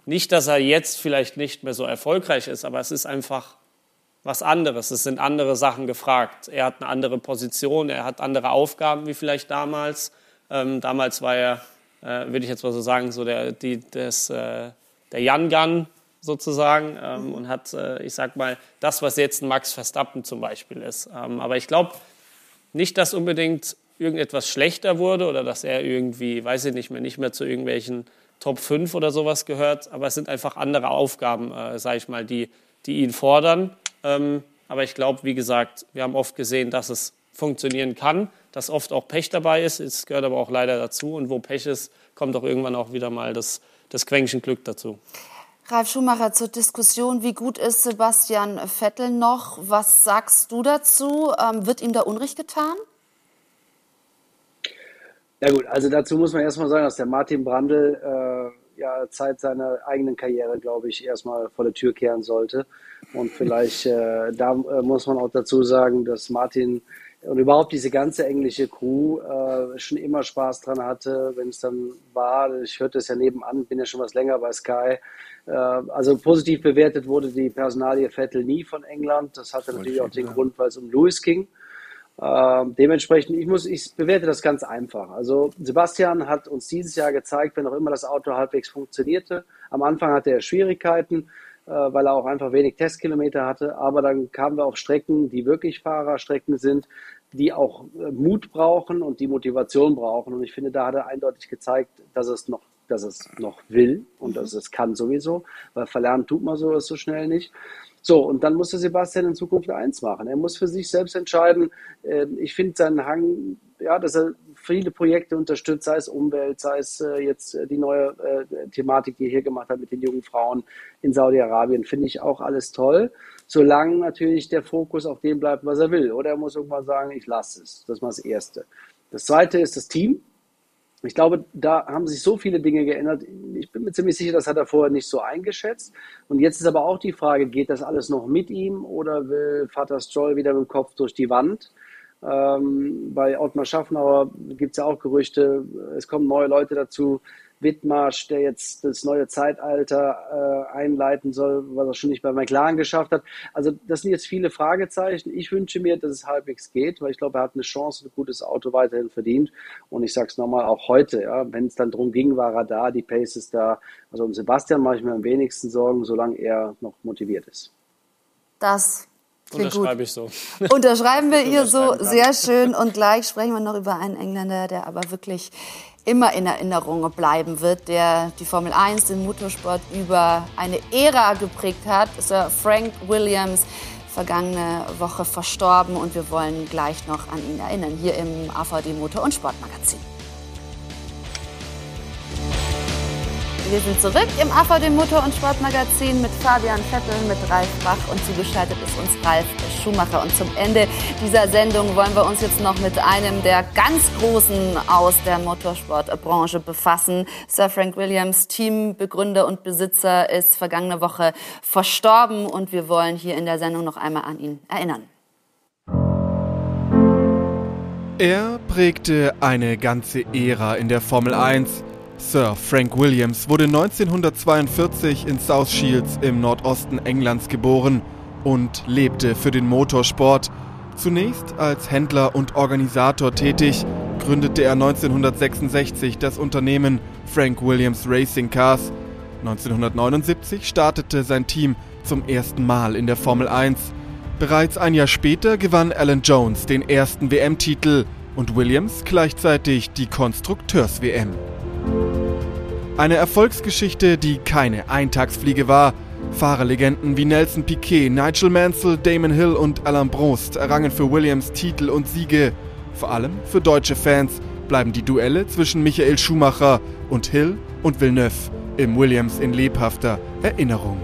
nicht, dass er jetzt vielleicht nicht mehr so erfolgreich ist, aber es ist einfach was anderes. Es sind andere Sachen gefragt. Er hat eine andere Position, er hat andere Aufgaben wie vielleicht damals. Ähm, damals war er, äh, würde ich jetzt mal so sagen, so der, die, des, äh, der Jan Gun sozusagen ähm, und hat, äh, ich sag mal, das, was jetzt ein Max Verstappen zum Beispiel ist. Ähm, aber ich glaube nicht, dass unbedingt irgendetwas schlechter wurde oder dass er irgendwie, weiß ich nicht mehr, nicht mehr zu irgendwelchen Top 5 oder sowas gehört. Aber es sind einfach andere Aufgaben, äh, sage ich mal, die, die ihn fordern. Ähm, aber ich glaube, wie gesagt, wir haben oft gesehen, dass es funktionieren kann, dass oft auch Pech dabei ist. Es gehört aber auch leider dazu. Und wo Pech ist, kommt auch irgendwann auch wieder mal das, das Quäntchen Glück dazu. Ralf Schumacher zur Diskussion, wie gut ist Sebastian Vettel noch? Was sagst du dazu? Ähm, wird ihm da Unrecht getan? Ja gut, also dazu muss man erstmal sagen, dass der Martin Brandl äh, ja Zeit seiner eigenen Karriere, glaube ich, erstmal vor der Tür kehren sollte. Und vielleicht, äh, da äh, muss man auch dazu sagen, dass Martin und überhaupt diese ganze englische Crew äh, schon immer Spaß dran hatte, wenn es dann war. Ich hörte es ja nebenan, bin ja schon was länger bei Sky. Äh, also positiv bewertet wurde die Personalie Vettel nie von England. Das hatte natürlich auch den Grund, weil es um Lewis ging. Äh, dementsprechend, ich, muss, ich bewerte das ganz einfach. Also Sebastian hat uns dieses Jahr gezeigt, wenn auch immer das Auto halbwegs funktionierte. Am Anfang hatte er Schwierigkeiten. Äh, weil er auch einfach wenig Testkilometer hatte. Aber dann kamen wir auf Strecken, die wirklich Fahrerstrecken sind, die auch äh, Mut brauchen und die Motivation brauchen. Und ich finde, da hat er eindeutig gezeigt, dass es noch dass es noch will und dass es kann sowieso, weil verlernen tut man sowas so schnell nicht. So, und dann muss der Sebastian in Zukunft eins machen. Er muss für sich selbst entscheiden. Ähm, ich finde seinen Hang, ja, dass er viele Projekte unterstützt, sei es Umwelt, sei es äh, jetzt äh, die neue äh, Thematik, die er hier gemacht hat mit den jungen Frauen in Saudi-Arabien, finde ich auch alles toll, solange natürlich der Fokus auf dem bleibt, was er will. Oder er muss irgendwann sagen, ich lasse es. Das ist mal das Erste. Das Zweite ist das Team. Ich glaube, da haben sich so viele Dinge geändert. Ich bin mir ziemlich sicher, das hat er vorher nicht so eingeschätzt. Und jetzt ist aber auch die Frage, geht das alles noch mit ihm oder will Vater Stroll wieder mit dem Kopf durch die Wand? Ähm, bei Ottmar Schaffnauer gibt es ja auch Gerüchte, es kommen neue Leute dazu. Wittmarsch, der jetzt das neue Zeitalter äh, einleiten soll, was er schon nicht bei McLaren geschafft hat. Also das sind jetzt viele Fragezeichen. Ich wünsche mir, dass es halbwegs geht, weil ich glaube, er hat eine Chance, ein gutes Auto weiterhin verdient. Und ich sage es nochmal, auch heute, ja, wenn es dann darum ging, war er da, die Pace ist da. Also um Sebastian mache ich mir am wenigsten Sorgen, solange er noch motiviert ist. Das Klingt Unterschreibe ich so. Unterschreiben wir ihr so, sehr schön. Und gleich sprechen wir noch über einen Engländer, der aber wirklich immer in Erinnerung bleiben wird, der die Formel 1, den Motorsport über eine Ära geprägt hat. Sir Frank Williams, vergangene Woche verstorben und wir wollen gleich noch an ihn erinnern, hier im AVD Motor- und Sportmagazin. Wir sind zurück im AVD Motor- und Sportmagazin mit Fabian Vettel, mit Ralf Bach und zugeschaltet ist uns Ralf Schumacher. Und zum Ende dieser Sendung wollen wir uns jetzt noch mit einem der ganz Großen aus der Motorsportbranche befassen. Sir Frank Williams, Teambegründer und Besitzer, ist vergangene Woche verstorben und wir wollen hier in der Sendung noch einmal an ihn erinnern. Er prägte eine ganze Ära in der Formel 1 Sir Frank Williams wurde 1942 in South Shields im Nordosten Englands geboren und lebte für den Motorsport. Zunächst als Händler und Organisator tätig, gründete er 1966 das Unternehmen Frank Williams Racing Cars. 1979 startete sein Team zum ersten Mal in der Formel 1. Bereits ein Jahr später gewann Alan Jones den ersten WM-Titel und Williams gleichzeitig die Konstrukteurs-WM. Eine Erfolgsgeschichte, die keine Eintagsfliege war. Fahrerlegenden wie Nelson Piquet, Nigel Mansell, Damon Hill und Alain Prost errangen für Williams Titel und Siege. Vor allem für deutsche Fans bleiben die Duelle zwischen Michael Schumacher und Hill und Villeneuve im Williams in lebhafter Erinnerung.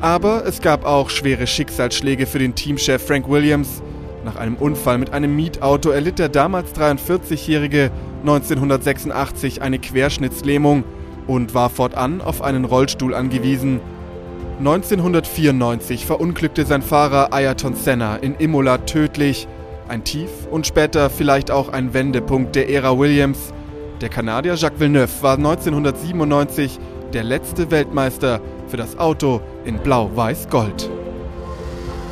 Aber es gab auch schwere Schicksalsschläge für den Teamchef Frank Williams. Nach einem Unfall mit einem Mietauto erlitt der damals 43-Jährige 1986 eine Querschnittslähmung und war fortan auf einen Rollstuhl angewiesen. 1994 verunglückte sein Fahrer Ayrton Senna in Imola tödlich. Ein Tief und später vielleicht auch ein Wendepunkt der Ära Williams. Der Kanadier Jacques Villeneuve war 1997 der letzte Weltmeister für das Auto in Blau-Weiß-Gold.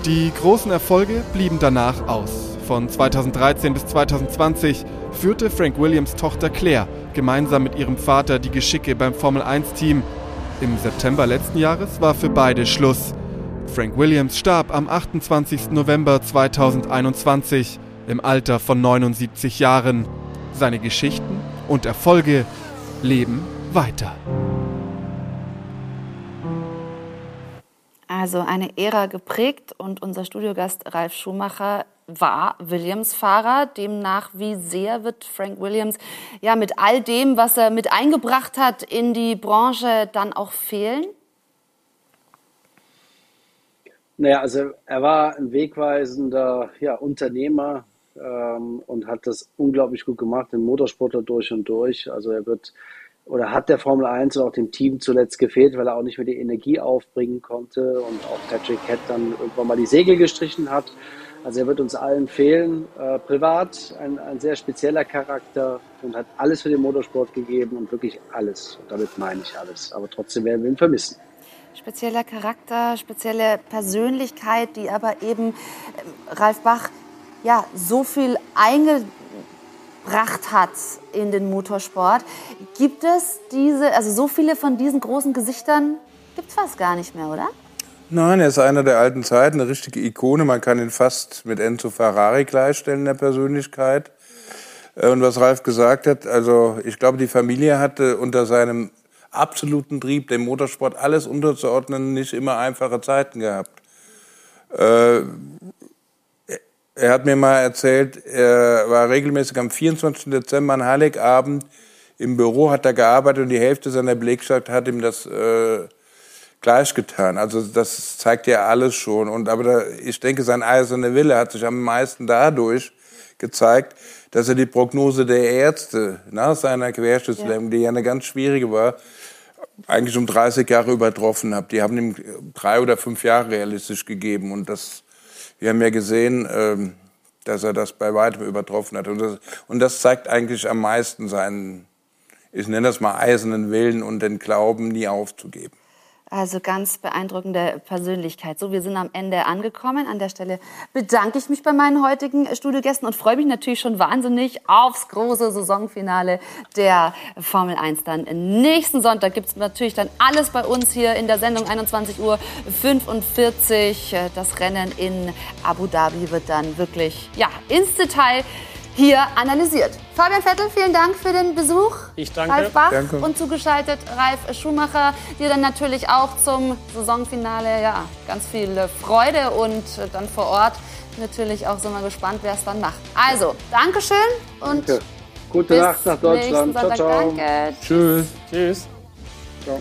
Die großen Erfolge blieben danach aus. Von 2013 bis 2020 führte Frank Williams Tochter Claire gemeinsam mit ihrem Vater die Geschicke beim Formel 1-Team. Im September letzten Jahres war für beide Schluss. Frank Williams starb am 28. November 2021 im Alter von 79 Jahren. Seine Geschichten und Erfolge leben weiter. Also eine Ära geprägt und unser Studiogast Ralf Schumacher war Williams-Fahrer. Demnach, wie sehr wird Frank Williams ja mit all dem, was er mit eingebracht hat in die Branche, dann auch fehlen? Naja, also er war ein wegweisender ja, Unternehmer ähm, und hat das unglaublich gut gemacht, den Motorsportler durch und durch. Also er wird oder hat der Formel 1 und auch dem Team zuletzt gefehlt, weil er auch nicht mehr die Energie aufbringen konnte und auch Patrick Head dann irgendwann mal die Segel gestrichen hat. Also er wird uns allen fehlen. Äh, privat ein, ein sehr spezieller Charakter und hat alles für den Motorsport gegeben und wirklich alles. Und damit meine ich alles. Aber trotzdem werden wir ihn vermissen. Spezieller Charakter, spezielle Persönlichkeit, die aber eben, äh, Ralf Bach, ja, so viel einge gebracht hat in den Motorsport. Gibt es diese, also so viele von diesen großen Gesichtern gibt es fast gar nicht mehr, oder? Nein, er ist einer der alten Zeiten, eine richtige Ikone. Man kann ihn fast mit Enzo Ferrari gleichstellen in der Persönlichkeit. Äh, und was Ralf gesagt hat, also ich glaube, die Familie hatte unter seinem absoluten Trieb, dem Motorsport alles unterzuordnen, nicht immer einfache Zeiten gehabt. Äh, er hat mir mal erzählt, er war regelmäßig am 24. Dezember an Heiligabend im Büro, hat er gearbeitet und die Hälfte seiner Belegschaft hat ihm das äh, gleich getan. Also das zeigt ja alles schon. Und aber da, ich denke, sein eiserne Wille hat sich am meisten dadurch gezeigt, dass er die Prognose der Ärzte nach seiner Querschnittslähmung, ja. die ja eine ganz schwierige war, eigentlich um 30 Jahre übertroffen hat. Die haben ihm drei oder fünf Jahre realistisch gegeben und das wir haben ja gesehen, ähm, dass er das bei weitem übertroffen hat. Und das, und das zeigt eigentlich am meisten seinen, ich nenne das mal eisernen Willen und den Glauben, nie aufzugeben. Also ganz beeindruckende Persönlichkeit. So, wir sind am Ende angekommen. An der Stelle bedanke ich mich bei meinen heutigen Studiogästen und freue mich natürlich schon wahnsinnig aufs große Saisonfinale der Formel 1 dann. Nächsten Sonntag gibt es natürlich dann alles bei uns hier in der Sendung 21 Uhr 45. Das Rennen in Abu Dhabi wird dann wirklich ja, ins Detail hier analysiert. Fabian Vettel, vielen Dank für den Besuch. Ich danke. Ralf Bach danke. und zugeschaltet Ralf Schumacher, dir dann natürlich auch zum Saisonfinale ja, ganz viel Freude und dann vor Ort natürlich auch so mal gespannt, wer es dann macht. Also, Dankeschön und danke. gute Nacht nach Deutschland. Ciao, ciao. Danke. Tschüss. Tschüss. Ciao.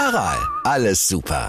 Aral, alles super.